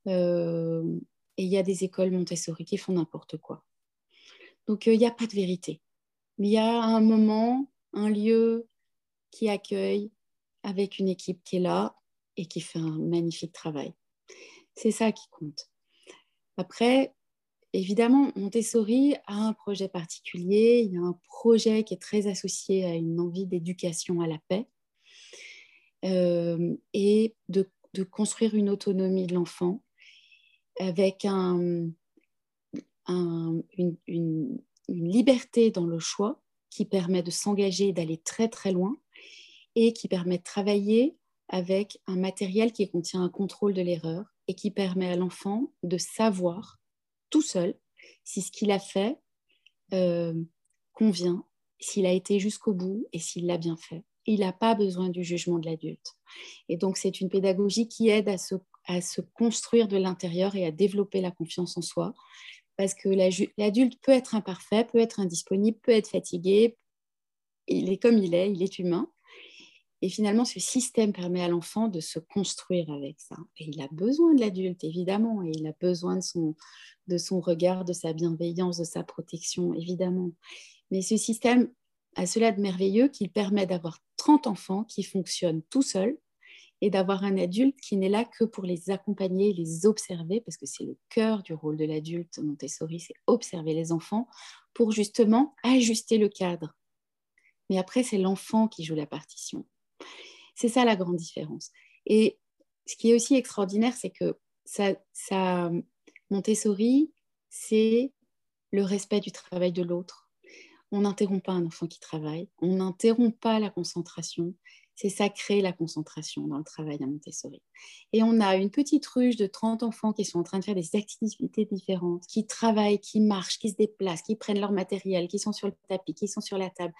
Euh, et il y a des écoles Montessori qui font n'importe quoi. Donc, euh, il n'y a pas de vérité. Mais il y a un moment, un lieu qui accueille avec une équipe qui est là et qui fait un magnifique travail. C'est ça qui compte. Après, évidemment, Montessori a un projet particulier, il y a un projet qui est très associé à une envie d'éducation à la paix euh, et de, construire une autonomie de l'enfant avec un, une, une, liberté dans le choix qui permet de s'engager et d'aller très très loin et qui permet de travailler avec un matériel qui contient un contrôle de l'erreur et qui permet à l'enfant de savoir tout seul si ce qu'il a fait euh, convient, s'il a été jusqu'au bout et s'il l'a bien fait. Il n'a pas besoin du jugement de l'adulte. Et donc, c'est une pédagogie qui aide à se, à se construire de l'intérieur et à développer la confiance en soi. Parce que l'adulte peut être imparfait, peut être indisponible, peut être fatigué. Il est comme il est, il est humain. Et finalement, ce système permet à l'enfant de se construire avec ça. Et il a besoin de l'adulte, évidemment, et il a besoin de son, de son regard, de sa bienveillance, de sa protection, évidemment. Mais ce système a cela de merveilleux qu'il permet d'avoir 30 enfants qui fonctionnent tout seuls et d'avoir un adulte qui n'est là que pour les accompagner, les observer, parce que c'est le cœur du rôle de l'adulte Montessori, c'est observer les enfants pour justement ajuster le cadre. Mais après, c'est l'enfant qui joue la partition. C'est ça la grande différence. Et ce qui est aussi extraordinaire, c'est que ça, Montessori, c'est le respect du travail de l'autre. On n'interrompt pas un enfant qui travaille, on n'interrompt pas la concentration. C'est sacré la concentration dans le travail à Montessori. Et on a une petite ruche de 30 enfants qui sont en train de faire des activités différentes, qui travaillent, qui marchent, qui se déplacent, qui prennent leur matériel, qui sont sur le tapis, qui sont sur la table.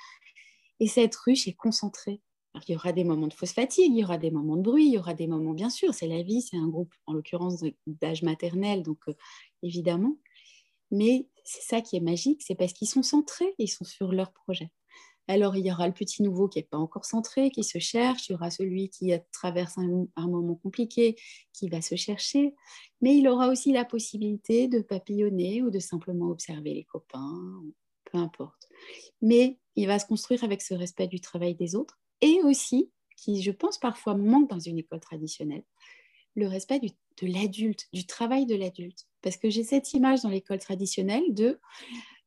Et cette ruche est concentrée il y aura des moments de fausse fatigue, il y aura des moments de bruit, il y aura des moments, bien sûr, c'est la vie, c'est un groupe, en l'occurrence, d'âge maternel, donc euh, évidemment. Mais c'est ça qui est magique, c'est parce qu'ils sont centrés, ils sont sur leur projet. Alors, il y aura le petit nouveau qui n'est pas encore centré, qui se cherche, il y aura celui qui traverse un, un, moment compliqué, qui va se chercher, mais il aura aussi la possibilité de papillonner ou de simplement observer les copains, peu importe. Mais il va se construire avec ce respect du travail des autres et aussi, qui je pense parfois manque dans une école traditionnelle, le respect de l'adulte, du travail de l'adulte. Parce que j'ai cette image dans l'école traditionnelle de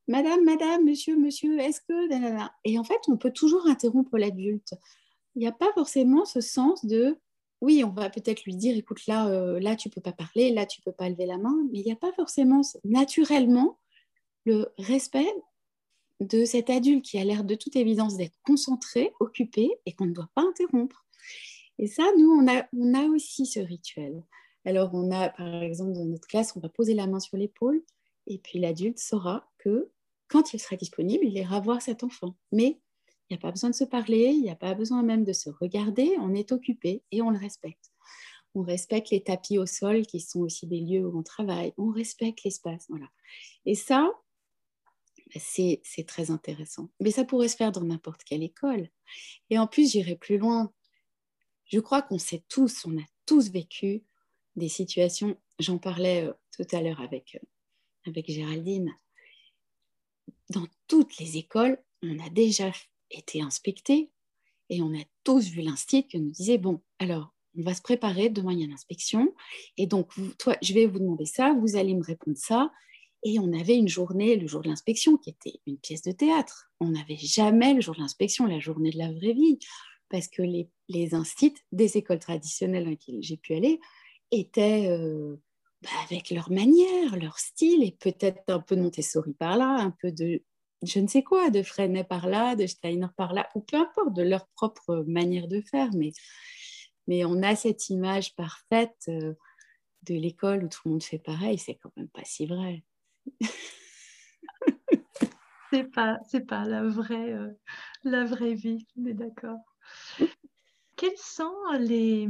Madame, Madame, Monsieur, Monsieur, est-ce que... Et en fait, on peut toujours interrompre l'adulte. Il n'y a pas forcément ce sens de oui, on va peut-être lui dire, écoute, là, euh, là, tu peux pas parler, là, tu peux pas lever la main, mais il n'y a pas forcément naturellement le respect de cet adulte qui a l'air de toute évidence d'être concentré, occupé et qu'on ne doit pas interrompre. Et ça, nous, on a, aussi ce rituel. Alors, on a, par exemple, dans notre classe, on va poser la main sur l'épaule et puis l'adulte saura que quand il sera disponible, il ira voir cet enfant. Mais il n'y a pas besoin de se parler, il n'y a pas besoin même de se regarder, on est occupé et on le respecte. On respecte les tapis au sol qui sont aussi des lieux où on travaille, on respecte l'espace. Voilà. Et ça, c'est très intéressant. Mais ça pourrait se faire dans n'importe quelle école. Et en plus, j'irai plus loin. Je crois qu'on sait tous, on a tous vécu des situations, j'en parlais euh, tout à l'heure avec, euh, avec Géraldine, dans toutes les écoles, on a déjà été inspectés et on a tous vu l'institut qui nous disait, bon, alors, on va se préparer, demain il y a l'inspection, et donc, toi, je vais vous demander ça, vous allez me répondre ça, et on avait une journée, le jour de l'inspection, qui était une pièce de théâtre. On n'avait jamais le jour de l'inspection, la journée de la vraie vie, parce que les, les instituts des écoles traditionnelles dans lesquelles j'ai pu aller étaient euh, bah, avec leur manière, leur style, et peut-être un peu de Montessori par là, un peu de je ne sais quoi, de Freinet par là, de Steiner par là, ou peu importe, de leur propre manière de faire. Mais, mais on a cette image parfaite euh, de l'école où tout le monde fait pareil, c'est quand même pas si vrai. c'est pas, pas la vraie, euh, la vraie vie, d'accord. Quelles sont les,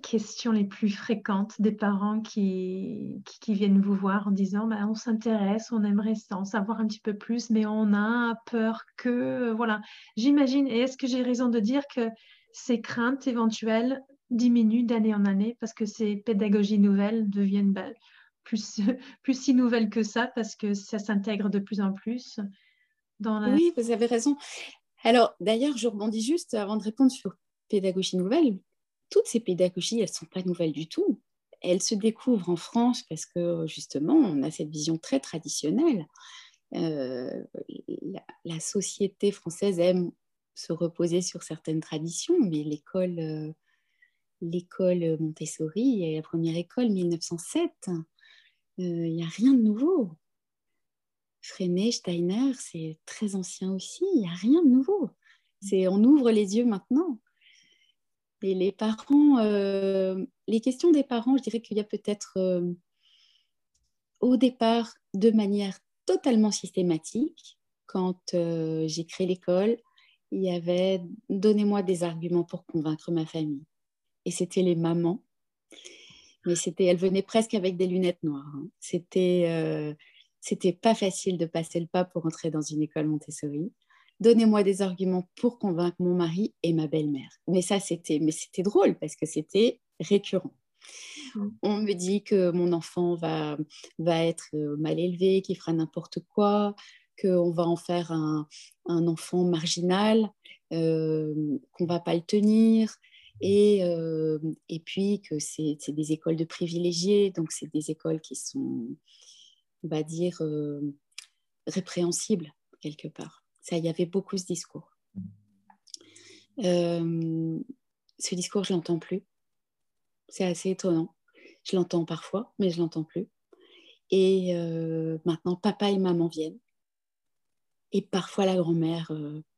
questions les plus fréquentes des parents qui, viennent vous voir en disant bah, on s'intéresse, on aimerait en savoir un petit peu plus, mais on a peur que. Voilà. J'imagine, et est-ce que j'ai raison de dire que ces craintes éventuelles diminuent d'année en année parce que ces pédagogies nouvelles deviennent bah, plus, plus si nouvelle que ça parce que ça s'intègre de plus en plus dans la... Oui, vous avez raison. Alors, d'ailleurs, je rebondis juste avant de répondre sur pédagogie nouvelle. Toutes ces pédagogies, elles ne sont pas nouvelles du tout. elle se découvre en France parce que justement, on a cette vision très traditionnelle. la, la, société française aime se reposer sur certaines traditions, mais l'école l'école Montessori, la première école 1907, il n'y a rien de nouveau. Freinet, Steiner, c'est très ancien aussi, il n'y a rien de nouveau. C'est on ouvre les yeux maintenant. Et les parents, euh, les questions des parents, je dirais qu'il y a peut-être euh, au départ, de manière totalement systématique, quand euh, j'ai créé l'école, il y avait donnez-moi des arguments pour convaincre ma famille. Et c'était les mamans. Mais c'était, elles venaient presque avec des lunettes noires. Hein. C'était, c'était pas facile de passer le pas pour entrer dans une école Montessori. Donnez-moi des arguments pour convaincre mon mari et ma belle-mère. Mais ça, c'était, mais c'était drôle parce que c'était récurrent. Mm. On me dit que mon enfant va, va être euh, mal élevé, qu'il fera n'importe quoi, qu'on va en faire un, un enfant marginal, euh, qu'on va pas le tenir, et, et puis que c'est, des écoles de privilégiés, donc c'est des écoles qui sont on va dire, euh, répréhensible quelque part. Ça, il y avait beaucoup ce discours. Ce discours, je l'entends plus. C'est assez étonnant. Je l'entends parfois, mais je l'entends plus. Et maintenant, papa et maman viennent. Et parfois, la grand-mère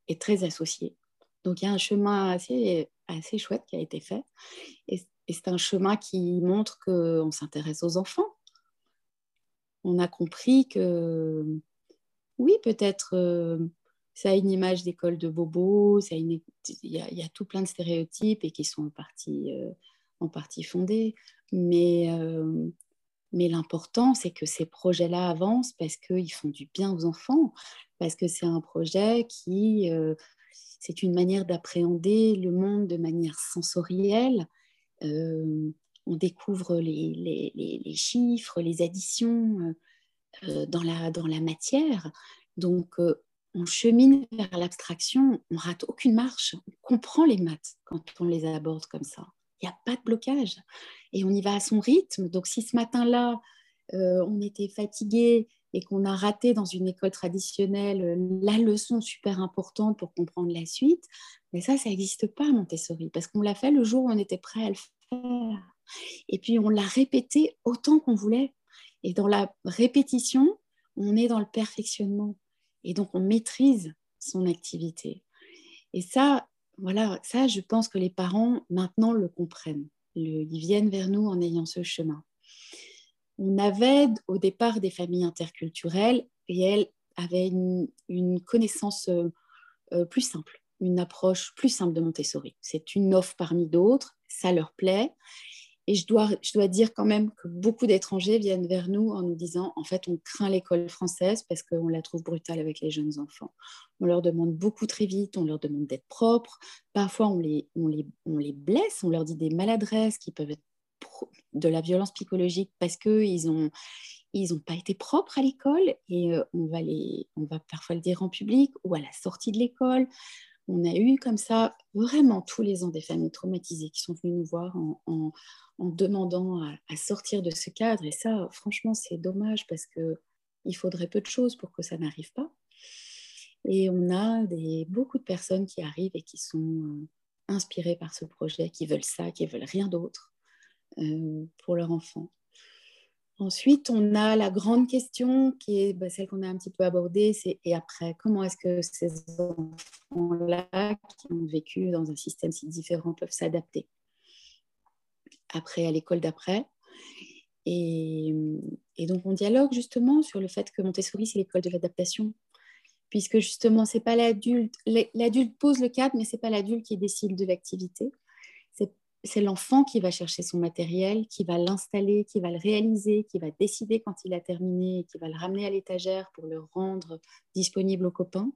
est très associée. Donc, il y a un chemin assez, assez chouette qui a été fait. Et, c'est un chemin qui montre qu'on s'intéresse aux enfants, on a compris que oui, peut-être euh, ça a une image d'école de bobo, il y, a tout plein de stéréotypes et qui sont en partie, euh, en partie fondés. Mais, euh, mais l'important, c'est que ces projets-là avancent parce qu'ils font du bien aux enfants, parce que c'est un projet qui, c'est une manière d'appréhender le monde de manière sensorielle on découvre les, chiffres, les additions euh, euh, dans, la, dans la matière. Donc, euh, on chemine vers l'abstraction, on rate aucune marche, on comprend les maths quand on les aborde comme ça. Il n'y a pas de blocage. Et on y va à son rythme. Donc, si ce matin-là, on était fatigué et qu'on a raté dans une école traditionnelle la leçon super importante pour comprendre la suite, mais ça, ça n'existe pas Montessori, parce qu'on l'a fait le jour où on était prêt à le faire. Et puis on l'a répété autant qu'on voulait. Et dans la répétition, on est dans le perfectionnement. Et donc on maîtrise son activité. Et ça, voilà, ça, je pense que les parents maintenant le comprennent. ils viennent vers nous en ayant ce chemin. On avait au départ des familles interculturelles et elles avaient une, connaissance euh, euh, plus simple, une approche plus simple de Montessori. C'est une offre parmi d'autres, ça leur plaît. Et je dois, dire quand même que beaucoup d'étrangers viennent vers nous en nous disant, en fait, on craint l'école française parce qu'on la trouve brutale avec les jeunes enfants. On leur demande beaucoup très vite, on leur demande d'être propres. Parfois, on les, on, les, on les blesse, on leur dit des maladresses qui peuvent être de la violence psychologique parce qu'ils ils n'ont pas été propres à l'école et euh, on, va les, on va parfois le dire en public ou à la sortie de l'école. On a eu comme ça vraiment tous les ans des familles traumatisées qui sont venues nous voir en, demandant à, sortir de ce cadre. Et ça, franchement, c'est dommage parce qu'il faudrait peu de choses pour que ça n'arrive pas. Et on a des, beaucoup de personnes qui arrivent et qui sont euh, inspirées par ce projet, qui veulent ça, qui veulent rien d'autre euh, pour leur enfant. Ensuite, on a la grande question qui est bah, celle qu'on a un petit peu abordée, c'est et après, comment est-ce que ces enfants-là qui ont vécu dans un système si différent peuvent s'adapter après à l'école d'après? Et, donc on dialogue justement sur le fait que Montessori c'est l'école de l'adaptation, puisque justement c'est pas l'adulte, l'adulte pose le cadre, mais c'est pas l'adulte qui décide de l'activité c'est l'enfant qui va chercher son matériel, qui va l'installer, qui va le réaliser, qui va décider quand il a terminé, qui va le ramener à l'étagère pour le rendre disponible aux copains.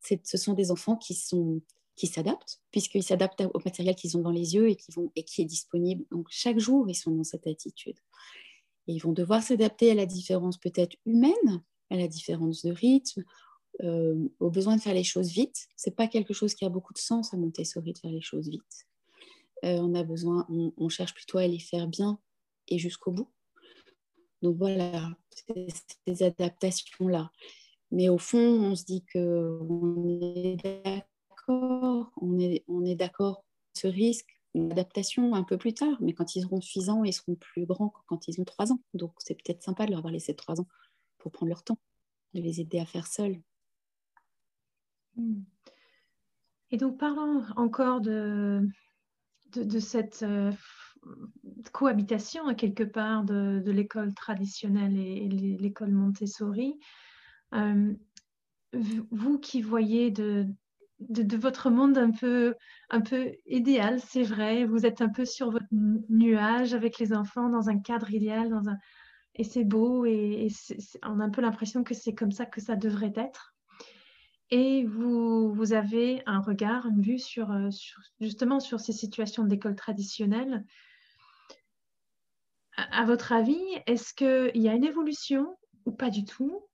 Ce sont des enfants qui sont qui s'adaptent, puisqu'ils s'adaptent au matériel qu'ils ont dans les yeux et qui, vont, et qui est disponible. Donc chaque jour, ils sont dans cette attitude. Et ils vont devoir s'adapter à la différence peut-être humaine, à la différence de rythme, euh, au besoin de faire les choses vite. C'est pas quelque chose qui a beaucoup de sens à Montessori de faire les choses vite. Euh, on a besoin, on, cherche plutôt à les faire bien et jusqu'au bout. Donc voilà, ces adaptations-là. Mais au fond, on se dit qu'on est d'accord, on est, on est d'accord ce risque, une adaptation un peu plus tard, mais quand ils seront suffisants, ils seront plus grands que quand ils ont trois ans. Donc c'est peut-être sympa de leur avoir laissé trois ans pour prendre leur temps, de les aider à faire seuls. Hmm. Et donc parlons encore de, de, cette euh, cohabitation quelque part de, l'école traditionnelle et, l'école Montessori. Euh, vous qui voyez de, de, votre monde un peu, un peu idéal, c'est vrai, vous êtes un peu sur votre nuage avec les enfants dans un cadre idéal, dans un... et c'est beau, et, on a un peu l'impression que c'est comme ça que ça devrait être. Et vous, vous avez un regard, une vue sur, euh, sur justement sur ces situations d'école traditionnelle. À, votre avis, est-ce qu'il y a une évolution ou pas du tout?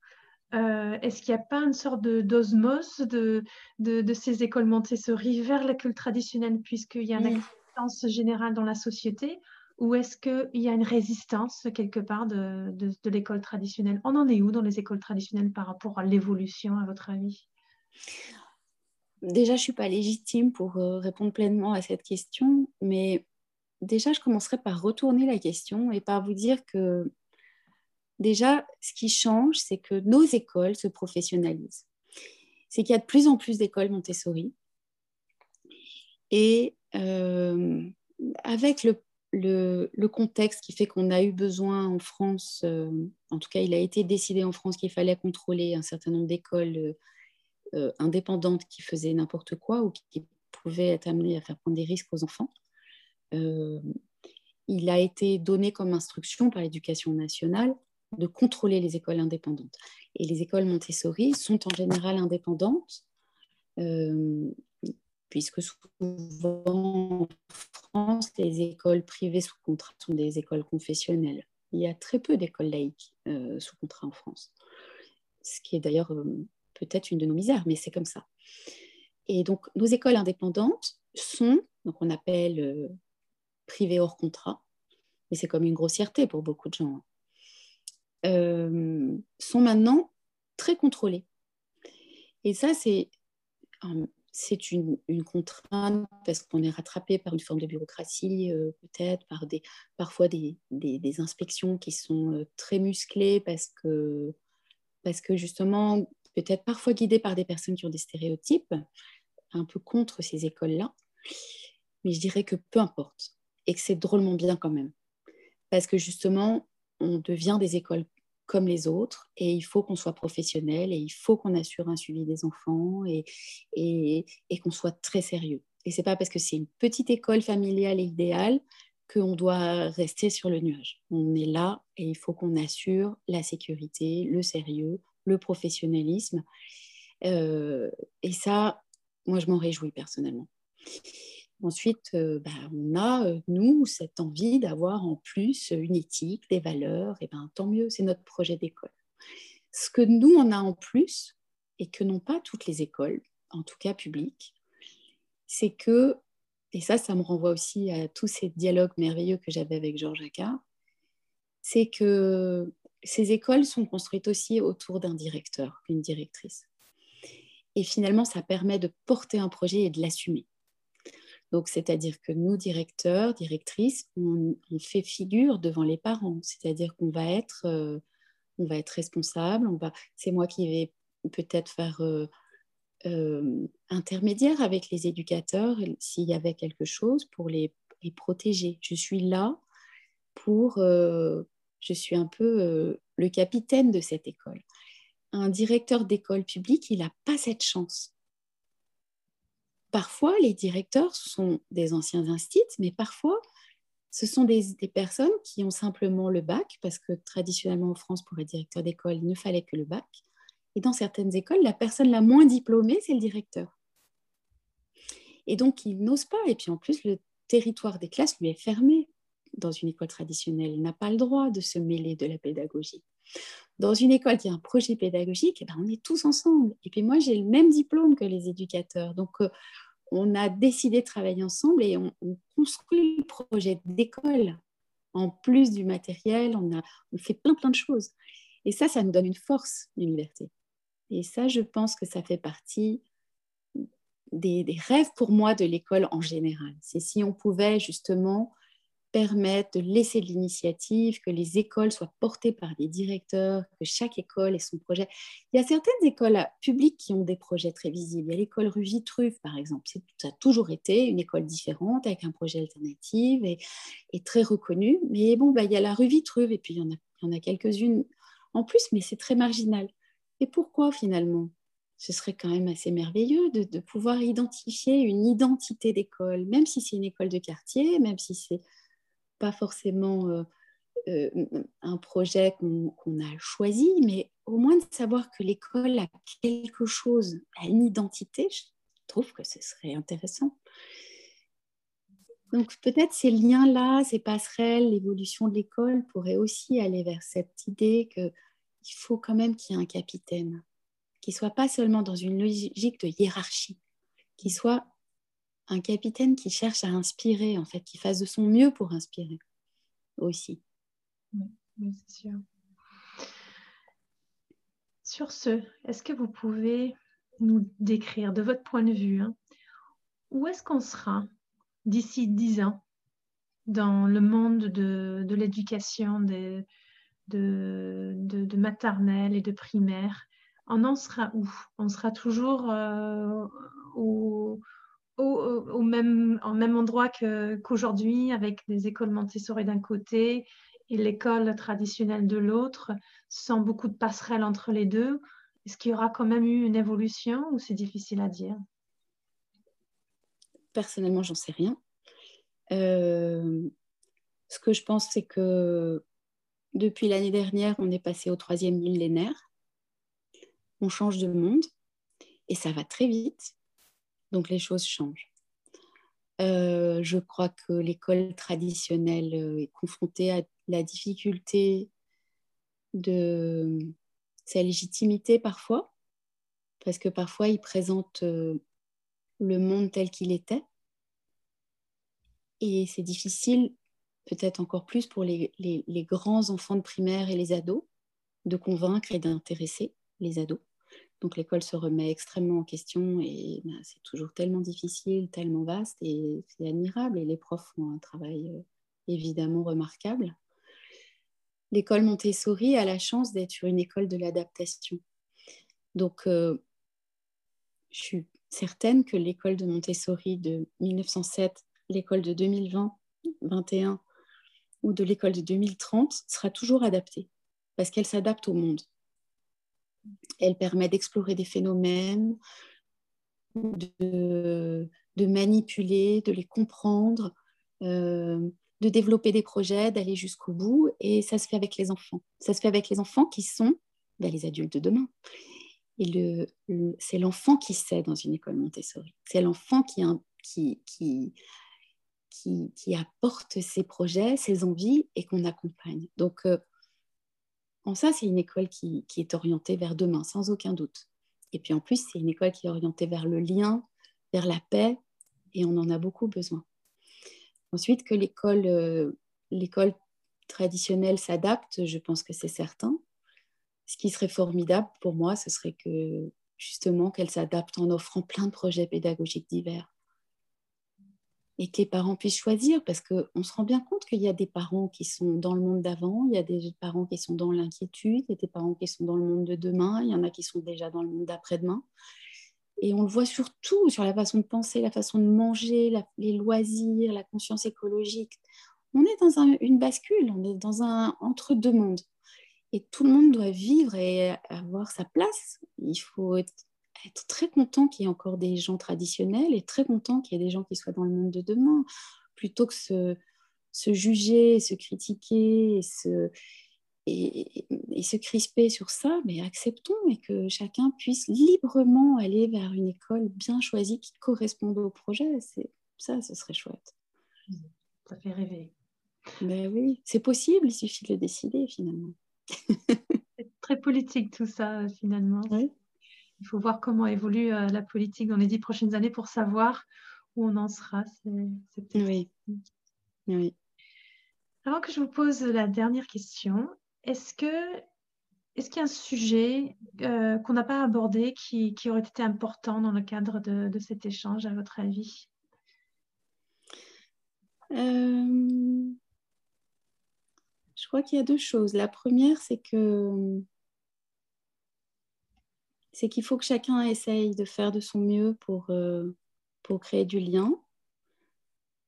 Euh, Est-ce qu'il n'y a pas une sorte d'osmose de, de, ces écoles Montessori vers l'école traditionnelle puisqu'il y a une acceptance générale dans la société? Ou est-ce qu'il y a une résistance quelque part de, de l'école traditionnelle? On en est où dans les écoles traditionnelles par rapport à l'évolution, à votre avis? Déjà, je ne suis pas légitime pour euh, répondre pleinement à cette question, mais déjà, je commencerai par retourner la question et par vous dire que déjà, ce qui change, c'est que nos écoles se professionnalisent. C'est qu'il y a de plus en plus d'écoles Montessori. Et euh, avec le, contexte qui fait qu'on a eu besoin en France, euh, en tout cas, il a été décidé en France qu'il fallait contrôler un certain nombre d'écoles indépendantes qui faisaient n'importe quoi ou qui pouvaient être amenées à faire prendre des risques aux enfants. Euh, il a été donné comme instruction par l'éducation nationale de contrôler les écoles indépendantes. Et les écoles Montessori sont en général indépendantes, euh, puisque souvent en France, les écoles privées sous contrat sont des écoles confessionnelles. Il y a très peu d'écoles laïques euh, sous contrat en France, ce qui est d'ailleurs peut-être une de nos misères, mais c'est comme ça. Et donc, nos écoles indépendantes sont, donc on appelle privés hors contrat, mais c'est comme une grossièreté pour beaucoup de gens, hein. euh, sont maintenant très contrôlés. Et ça, c'est c'est une, contrainte parce qu'on est rattrapé par une forme de bureaucratie, euh, peut-être, par des, parfois des, des, inspections qui sont euh, très musclées parce que, parce que justement, peut-être parfois guidées par des personnes qui ont des stéréotypes, un peu contre ces écoles-là. Mais je dirais que peu importe et que c'est drôlement bien quand même. Parce que justement, on devient des écoles comme les autres et il faut qu'on soit professionnel et il faut qu'on assure un suivi des enfants et, et, qu'on soit très sérieux. Et c'est pas parce que c'est une petite école familiale et idéale qu'on doit rester sur le nuage. On est là et il faut qu'on assure la sécurité, le sérieux, le professionnalisme. Euh, et ça, moi, je m'en réjouis personnellement. Ensuite, euh, bah, on a, euh, nous, cette envie d'avoir en plus une éthique, des valeurs, et ben, tant mieux, c'est notre projet d'école. Ce que nous, on a en plus, et que n'ont pas toutes les écoles, en tout cas publiques, c'est que, et ça, ça me renvoie aussi à tous ces dialogues merveilleux que j'avais avec Georges Accard, c'est que ces écoles sont construites aussi autour d'un directeur, une directrice. Et finalement, ça permet de porter un projet et de l'assumer. Donc, c'est-à-dire que nous, directeurs, directrices, on, fait figure devant les parents. C'est-à-dire qu'on va être, euh, on va être responsable. On va, c'est moi qui vais peut-être faire euh, euh, intermédiaire avec les éducateurs s'il y avait quelque chose pour les, protéger. Je suis là pour, je suis un peu le capitaine de cette école. Un directeur d'école publique, il n'a pas cette chance parfois, les directeurs sont des anciens instits, mais parfois, ce sont des, personnes qui ont simplement le bac, parce que traditionnellement en France, pour être directeur d'école, il ne fallait que le bac. Et dans certaines écoles, la personne la moins diplômée, c'est le directeur. Et donc, il n'ose pas. Et puis en plus, le territoire des classes lui est fermé. Dans une école traditionnelle, n'a pas le droit de se mêler de la pédagogie. Dans une école qui a un projet pédagogique, eh ben, on est tous ensemble. Et puis moi, j'ai le même diplôme que les éducateurs. Donc, euh, on a décidé de travailler ensemble et on, construit le projet d'école En plus du matériel, on, a, on fait plein, plein de choses. Et ça, ça nous donne une force, une liberté. Et ça, je pense que ça fait partie des rêves pour moi de l'école en général. C'est si on pouvait justement permettre de laisser de l'initiative, que les écoles soient portées par des directeurs, que chaque école ait son projet. Il y a certaines écoles publiques qui ont des projets très visibles. Il y a l'école Rugis-Truffe, par exemple. Ça a toujours été une école différente, avec un projet alternatif et, et très reconnue. Mais bon, bah, il y a la Rugis-Truffe et puis il y en a, quelques-unes en plus, mais c'est très marginal. Et pourquoi finalement? Ce serait quand même assez merveilleux de pouvoir identifier une identité d'école, même si c'est une école de quartier, même si c'est pas forcément euh, euh, un projet qu'on a choisi, mais au moins de savoir que l'école a quelque chose, a une identité, je trouve que ce serait intéressant. Donc peut-être ces liens-là, ces passerelles, l'évolution de l'école pourrait aussi aller vers cette idée qu'il faut quand même qu'il y ait un capitaine, qui soit pas seulement dans une logique de hiérarchie, qui soit un capitaine qui cherche à inspirer, en fait, qui fasse de son mieux pour inspirer aussi. Oui, c'est sûr. Sur ce, est-ce que vous pouvez nous décrire de votre point de vue hein, où est-ce qu'on sera d'ici dix ans dans le monde de, l'éducation, de, maternelle et de primaire? On en sera où? On sera toujours euh, au, au, même, en même endroit qu'aujourd'hui, avec les écoles Montessori d'un côté et l'école traditionnelle de l'autre, sans beaucoup de passerelles entre les deux Est-ce qu'il y aura quand même eu une évolution ou c'est difficile à dire? Personnellement, j'en sais rien. Euh, ce que je pense, c'est que depuis l'année dernière, on est passé au troisième millénaire. On change de monde et ça va très vite. Donc les choses changent. Euh, je crois que l'école traditionnelle euh, est confrontée à la difficulté de sa légitimité parfois, parce que parfois il présente euh, le monde tel qu'il était. Et c'est difficile, peut-être encore plus pour les, les, grands enfants de primaire et les ados, de convaincre et d'intéresser les ados. Donc l'école se remet extrêmement en question et ben, c'est toujours tellement difficile, tellement vaste et c'est admirable. Et les profs font un travail euh, évidemment remarquable. L'école Montessori a la chance d'être une école de l'adaptation. Donc euh, je suis certaine que l'école de Montessori de 1907, l'école de 2020, 21 ou de l'école de 2030 sera toujours adaptée parce qu'elle s'adapte au monde. Elle permet d'explorer des phénomènes, de, manipuler, de les comprendre, euh, de développer des projets, d'aller jusqu'au bout. Et ça se fait avec les enfants. Ça se fait avec les enfants qui sont ben, les adultes de demain. Et c'est l'enfant qui sait dans une école Montessori. C'est l'enfant qui, qui, apporte ses projets, ses envies et qu'on accompagne. Donc, euh, ça, c'est une école qui, est orientée vers demain, sans aucun doute. Et puis en plus, c'est une école qui est orientée vers le lien, vers la paix, et on en a beaucoup besoin. Ensuite, que l'école, euh, l'école traditionnelle s'adapte, je pense que c'est certain. Ce qui serait formidable pour moi, ce serait que justement qu'elle s'adapte en offrant plein de projets pédagogiques divers et que les parents puissent choisir parce qu'on se rend bien compte qu'il y a des parents qui sont dans le monde d'avant, il y a des parents qui sont dans l'inquiétude, il y a des parents qui sont dans le monde de demain, il y en a qui sont déjà dans le monde d'après-demain. Et on le voit surtout sur la façon de penser, la façon de manger, les loisirs, la conscience écologique. On est dans une bascule, on est dans un entre-deux mondes. Et tout le monde doit vivre et avoir sa place. Il faut être très content qu'il y ait encore des gens traditionnels et très content qu'il y ait des gens qui soient dans le monde de demain, plutôt que se, se juger, se critiquer et se, et, se crisper sur ça, mais acceptons et que chacun puisse librement aller vers une école bien choisie qui corresponde au projet. C'est, ça, ce serait chouette. Ça fait rêver. Ben oui, c'est possible, il suffit de le décider finalement. c'est très politique tout ça finalement. Oui. Il faut voir comment évolue euh, la politique dans les dix prochaines années pour savoir où on en sera. oui. oui. Avant que je vous pose la dernière question, est-ce que est-ce qu'il y a un sujet euh, qu'on n'a pas abordé qui, aurait été important dans le cadre de, cet échange, à votre avis? Euh, Je crois qu'il y a deux choses. La première, c'est que c'est qu'il faut que chacun essaye de faire de son mieux pour, euh, pour créer du lien.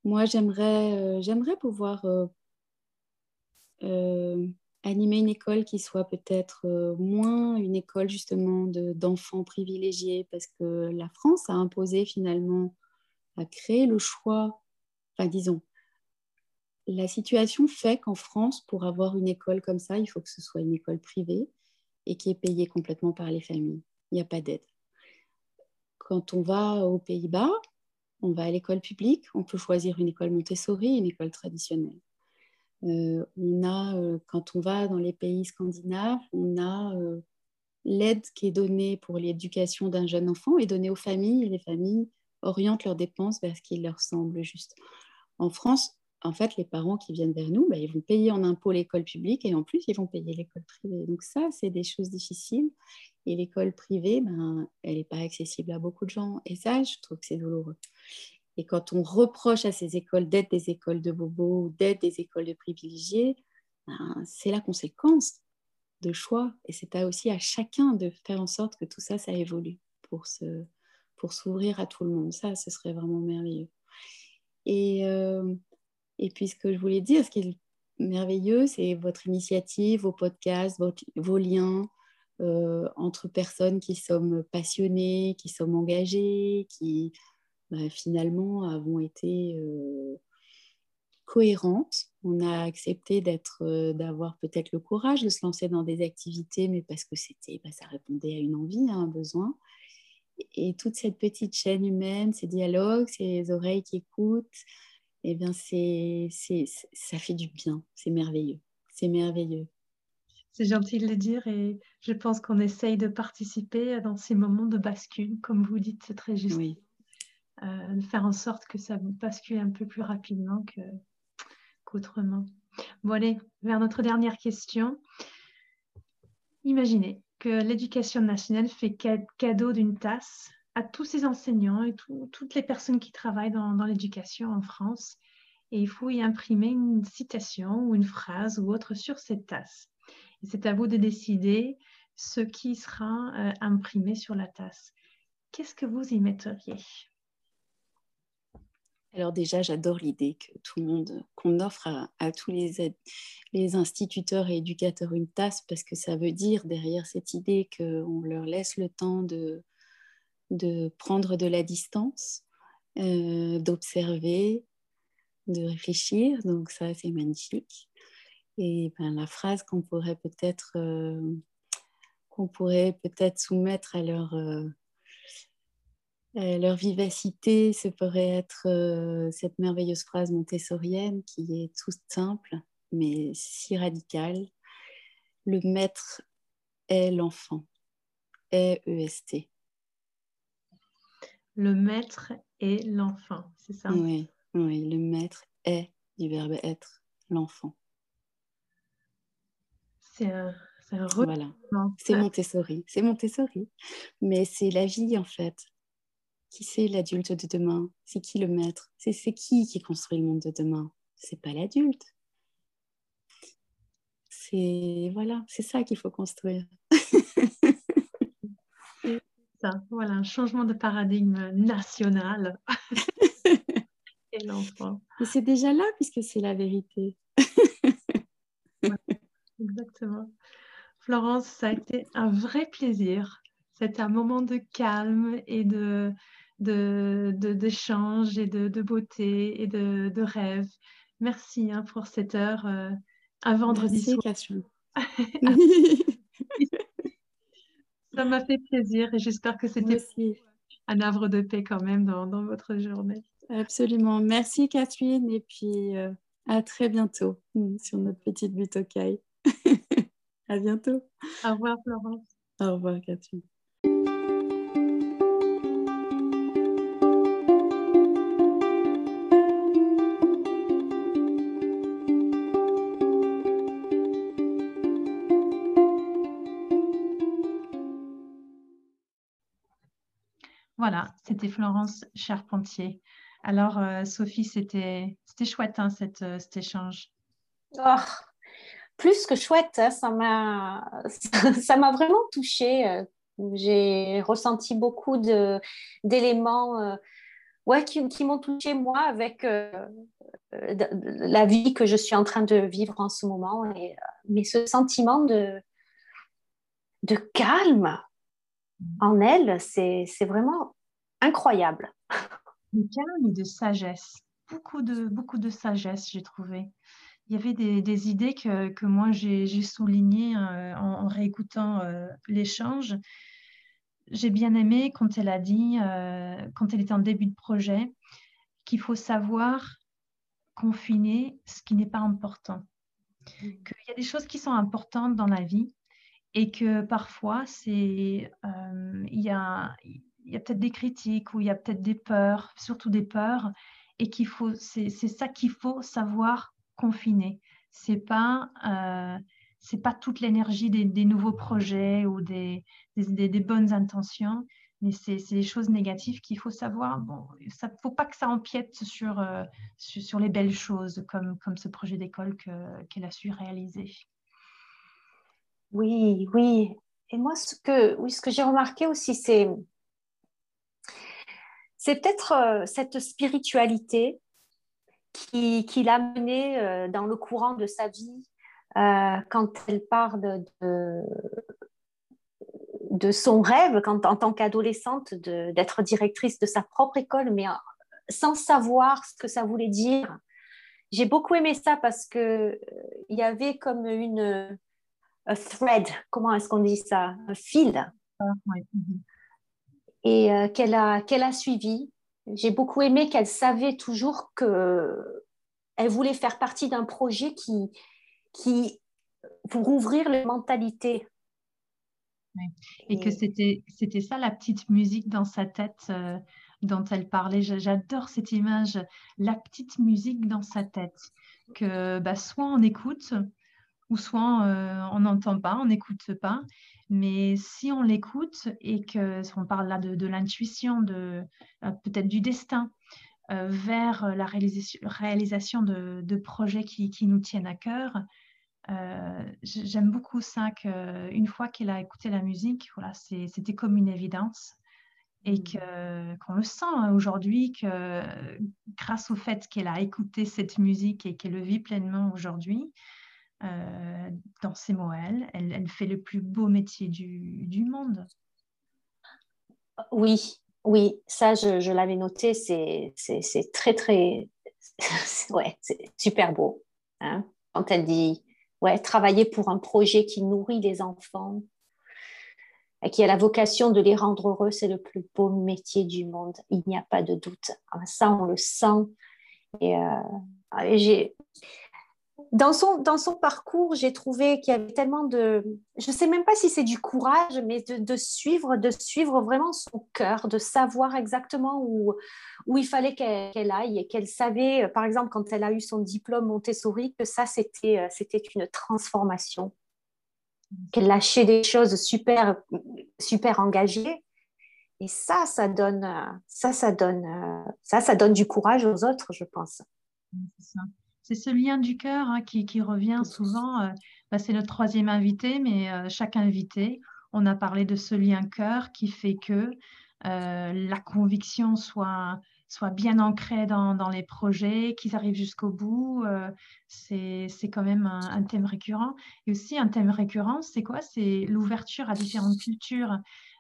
Moi, j'aimerais, j'aimerais pouvoir animer une école qui soit peut-être euh, moins une école justement d'enfants privilégiés, parce que la France a imposé finalement, a créé le choix, enfin disons, la situation fait qu'en France, pour avoir une école comme ça, il faut que ce soit une école privée et qui est payée complètement par les familles. Il n'y a pas d'aide. Quand on va aux Pays-Bas, on va à l'école publique, on peut choisir une école Montessori, une école traditionnelle. Euh, on a, euh, quand on va dans les pays scandinaves, on a euh, l'aide qui est donnée pour l'éducation d'un jeune enfant est donnée aux familles et les familles orientent leurs dépenses vers ce qui leur semble juste. En France, en fait, les parents qui viennent vers nous, bah, ils vont payer en impôts l'école publique et en plus, ils vont payer l'école privée. Donc ça, c'est des choses difficiles. Et l'école privée, ben, elle n'est pas accessible à beaucoup de gens. Et ça, je trouve que c'est douloureux. Et quand on reproche à ces écoles d'être des écoles de bobos ou d'être des écoles de privilégiés, ben, c'est la conséquence de choix. Et c'est aussi à chacun de faire en sorte que tout ça, ça évolue pour, se, pour s'ouvrir à tout le monde. Ça, ce serait vraiment merveilleux. Et, euh, et puis, ce que je voulais dire, ce qui est merveilleux, c'est votre initiative, vos podcasts, vos liens euh, entre personnes qui sommes passionnées, qui sommes engagées, qui bah, finalement avons été euh, cohérentes. On a accepté d'être, euh, d'avoir peut-être le courage de se lancer dans des activités, mais parce que c'était, bah, ça répondait à une envie, à un besoin. Et toute cette petite chaîne humaine, ces dialogues, ces oreilles qui écoutent, eh bien, c'est, c'est, ça fait du bien. C'est merveilleux. C'est merveilleux. C'est gentil de le dire et je pense qu'on essaye de participer dans ces moments de bascule, comme vous dites, c'est très juste. Oui. Euh, de faire en sorte que ça bascule un peu plus rapidement qu'autrement. bon, allez, vers notre dernière question. Imaginez que l'éducation nationale fait cadeau d'une tasse à tous ses enseignants et toutes les personnes qui travaillent dans, l'éducation en France. Et il faut y imprimer une citation ou une phrase ou autre sur cette tasse. C'est à vous de décider ce qui sera euh, imprimé sur la tasse. Qu'est-ce que vous y metteriez? Alors déjà, j'adore l'idée que tout le monde, qu'on offre à, tous les, les, instituteurs et éducateurs une tasse, parce que ça veut dire derrière cette idée qu'on leur laisse le temps de, de prendre de la distance, euh, d'observer, de réfléchir. Donc ça, c'est magnifique. Et ben, la phrase qu'on pourrait peut-être euh, peut-être soumettre à leur euh, leur vivacité, ce pourrait être cette merveilleuse phrase montessorienne qui est toute simple, mais si radicale. Le maître est l'enfant. E-E-S-T. Le maître est l'enfant, c'est ça? Oui, oui, le maître est du verbe être, l'enfant. C'est un, un Voilà, c'est Montessori, c'est Montessori, mais c'est la vie en fait. Qui c'est l'adulte de demain? C'est qui le maître? C'est qui qui construit le monde de demain? C'est pas l'adulte. C'est voilà, c'est ça qu'il faut construire. voilà, un changement de paradigme national. Et l'enfant. Mais c'est déjà là puisque c'est la vérité. exactement. Florence, ça a été un vrai plaisir. C'était un moment de calme et de, d'échange de, et de, beauté et de, rêve. Merci hein, pour cette heure euh, un vendredi Merci, Ça m'a fait plaisir et j'espère que c'était un havre de paix quand même dans, votre journée. Absolument. Merci Catherine et puis euh, à très bientôt hmm, sur notre petite butte au à bientôt. Au revoir Florence. Au revoir Catherine. Voilà, c'était Florence Charpentier. Alors, euh, Sophie, c'était chouette hein, cet échange. Oh, plus que chouette, hein, ça m'a vraiment touchée. J'ai ressenti beaucoup d'éléments qui, m'ont touchée moi avec la vie que je suis en train de vivre en ce moment. Mais ce sentiment de calme en elle, c'est vraiment incroyable. De calme et de sagesse. Beaucoup de, beaucoup de sagesse, j'ai trouvé. Il y avait des, idées que, que moi j'ai soulignées euh, en, réécoutant euh, l'échange. J'ai bien aimé quand elle a dit, euh, quand elle était en début de projet, qu'il faut savoir confiner ce qui n'est pas important. Mmh. Qu'il y a des choses qui sont importantes dans la vie et que parfois, c'est, euh, il y a, peut-être des critiques ou il y a peut-être des peurs, surtout des peurs, et qu'il faut, c'est, ça qu'il faut savoir confiner. C'est pas, euh, c'est pas toute l'énergie des, nouveaux projets ou des, des, bonnes intentions, mais c'est des choses négatives qu'il faut savoir. Bon, il ne faut pas que ça empiète sur, euh, sur, sur, les belles choses comme, comme ce projet d'école qu'elle a su réaliser. Oui, oui. Et moi, ce que, oui, ce que j'ai remarqué aussi, c'est, c'est peut-être euh, cette spiritualité qui, l'a menée euh, dans le courant de sa vie euh, quand elle parle de, son rêve quand, en tant qu'adolescente d'être directrice de sa propre école, mais sans savoir ce que ça voulait dire. J'ai beaucoup aimé ça parce qu'il il y avait comme une thread, comment est-ce qu'on dit ça Un fil. Ah, mhm. Et euh, qu'elle a, qu'elle a suivi. J'ai beaucoup aimé qu'elle savait toujours que elle voulait faire partie d'un projet qui, qui pour ouvrir les mentalités. Et, que c'était, c'était ça la petite musique dans sa tête euh, dont elle parlait. J'adore cette image, la petite musique dans sa tête. Que bah, soit on écoute, ou soit euh, on n'entend pas, on n'écoute pas. Mais si on l'écoute et que on parle là de, l'intuition, de euh, peut-être du destin, euh, vers la réalisation, de, projets qui, nous tiennent à cœur, j'aime beaucoup ça qu'une fois qu'elle a écouté la musique, voilà, c'était comme une évidence et mmh. qu'on le sent hein, aujourd'hui que grâce au fait qu'elle a écouté cette musique et qu'elle le vit pleinement aujourd'hui, euh, dans ses mots, elle, elle, fait le plus beau métier du, monde. Oui, oui, ça je, l'avais noté, c'est très très, ouais, c'est super beau. Hein. Quand elle dit, ouais, travailler pour un projet qui nourrit les enfants, et qui a la vocation de les rendre heureux, c'est le plus beau métier du monde. Il n'y a pas de doute. Ça, on le sent. Et, euh, dans son, dans son parcours, j'ai trouvé qu'il y avait tellement de... Je ne sais même pas si c'est du courage, mais de, suivre, de suivre vraiment son cœur, de savoir exactement où, où il fallait qu'elle aille et qu'elle savait, par exemple, quand elle a eu son diplôme Montessori, que ça, c'était euh, une transformation, qu'elle lâchait des choses super, super engagées. Et ça, ça donne, ça, ça donne, ça, ça donne du courage aux autres, je pense. C'est ça c'est ce lien du cœur hein, qui, revient souvent. Euh, bah, c'est notre troisième invité, mais euh, chaque invité, on a parlé de ce lien cœur qui fait que euh, la conviction soit, soit bien ancrée dans, les projets, qu'ils arrivent jusqu'au bout. c'est quand même un, thème récurrent. Et aussi, un thème récurrent, c'est quoi? C'est l'ouverture à différentes cultures.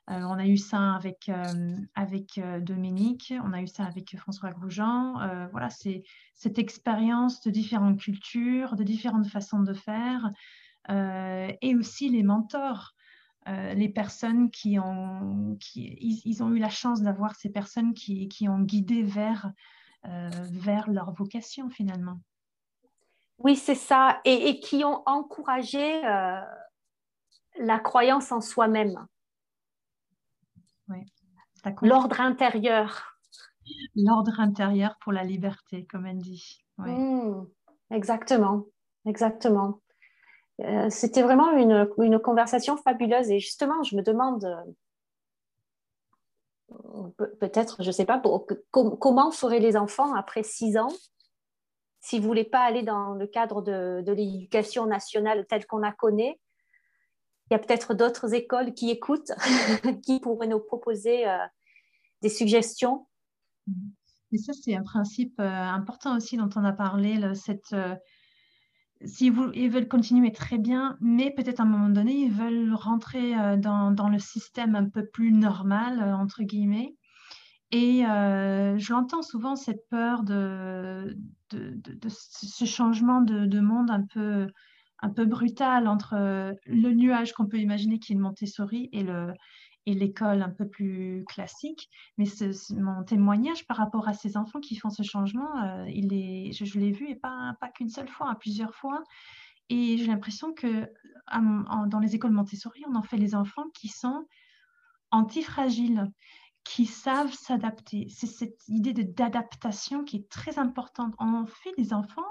Euh, on a eu ça avec, euh, avec euh, Dominique, on a eu ça avec François Grosjean. voilà, c'est cette expérience de différentes cultures, de différentes façons de faire, et aussi les mentors. les personnes qui ont, qui, ils, ont eu la chance d'avoir ces personnes qui, qui ont guidé vers, vers leur vocation finalement. Oui, c'est ça, et, et, qui ont encouragé la croyance en soi-même. L'ordre intérieur. L'ordre intérieur pour la liberté, comme elle dit. Mmh, exactement, exactement. Euh, c'était vraiment une, une, conversation fabuleuse et justement, je me demande, euh, peut-être, je ne sais pas, comment feraient les enfants après six ans s'ils ne voulaient pas aller dans le cadre de, de l'éducation nationale telle qu'on la connaît il y a peut-être d'autres écoles qui écoutent, qui pourraient nous proposer euh, des suggestions. Et ça, c'est un principe euh, important aussi dont on a parlé. cette, euh, si ils veulent continuer très bien, mais peut-être à un moment donné, ils veulent rentrer dans, le système un peu plus normal, entre guillemets. Et je l'entends souvent, cette peur de, ce changement de, monde un peu un peu brutal entre euh, le nuage qu'on peut imaginer qui est Montessori et le et l'école un peu plus classique. Mais mon témoignage par rapport à ces enfants qui font ce changement, euh, il est, je, l'ai vu et pas, pas qu'une seule fois, plusieurs fois. Et j'ai l'impression que dans les écoles Montessori, on en fait les enfants qui sont antifragiles, qui savent s'adapter. C'est cette idée d'adaptation qui est très importante. On en fait des enfants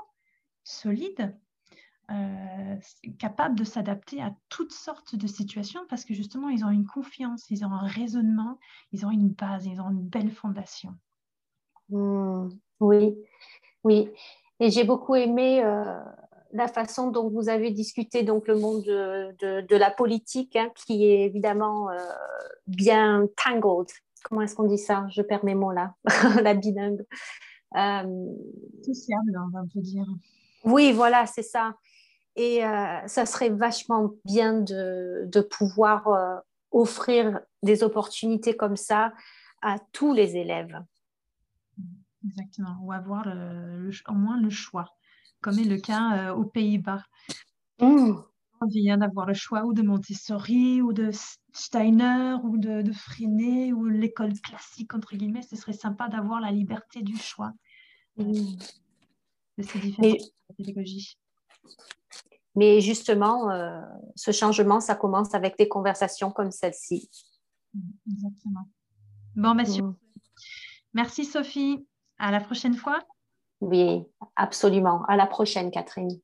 solides, euh, capables de s'adapter à toutes sortes de situations parce que justement, ils ont une confiance, ils ont un raisonnement, ils ont une base, ils ont une belle fondation. Hmm, oui, oui. Et j'ai beaucoup aimé euh, la façon dont vous avez discuté donc le monde de, de, la politique, hein, qui est évidemment euh, bien tangled. Comment est-ce qu'on dit ça? Je perds mes mots là, la bilingue. Sociable, on va dire. Oui, voilà, c'est ça. Et euh, ça serait vachement bien de, pouvoir euh, offrir des opportunités comme ça à tous les élèves. Exactement, ou avoir au moins le choix, comme est le cas euh, aux Pays-Bas. Mmh. On vient d'avoir le choix ou de Montessori, ou de Steiner, ou de, de Freinet, ou l'école classique, entre guillemets. Ce serait sympa d'avoir la liberté du choix mmh. de ces différentes pédagogies. Mais justement, euh, ce changement, ça commence avec des conversations comme celle-ci. Exactement. Bon, monsieur. Mm. Merci Sophie. À la prochaine fois. Oui, absolument. À la prochaine, Catherine.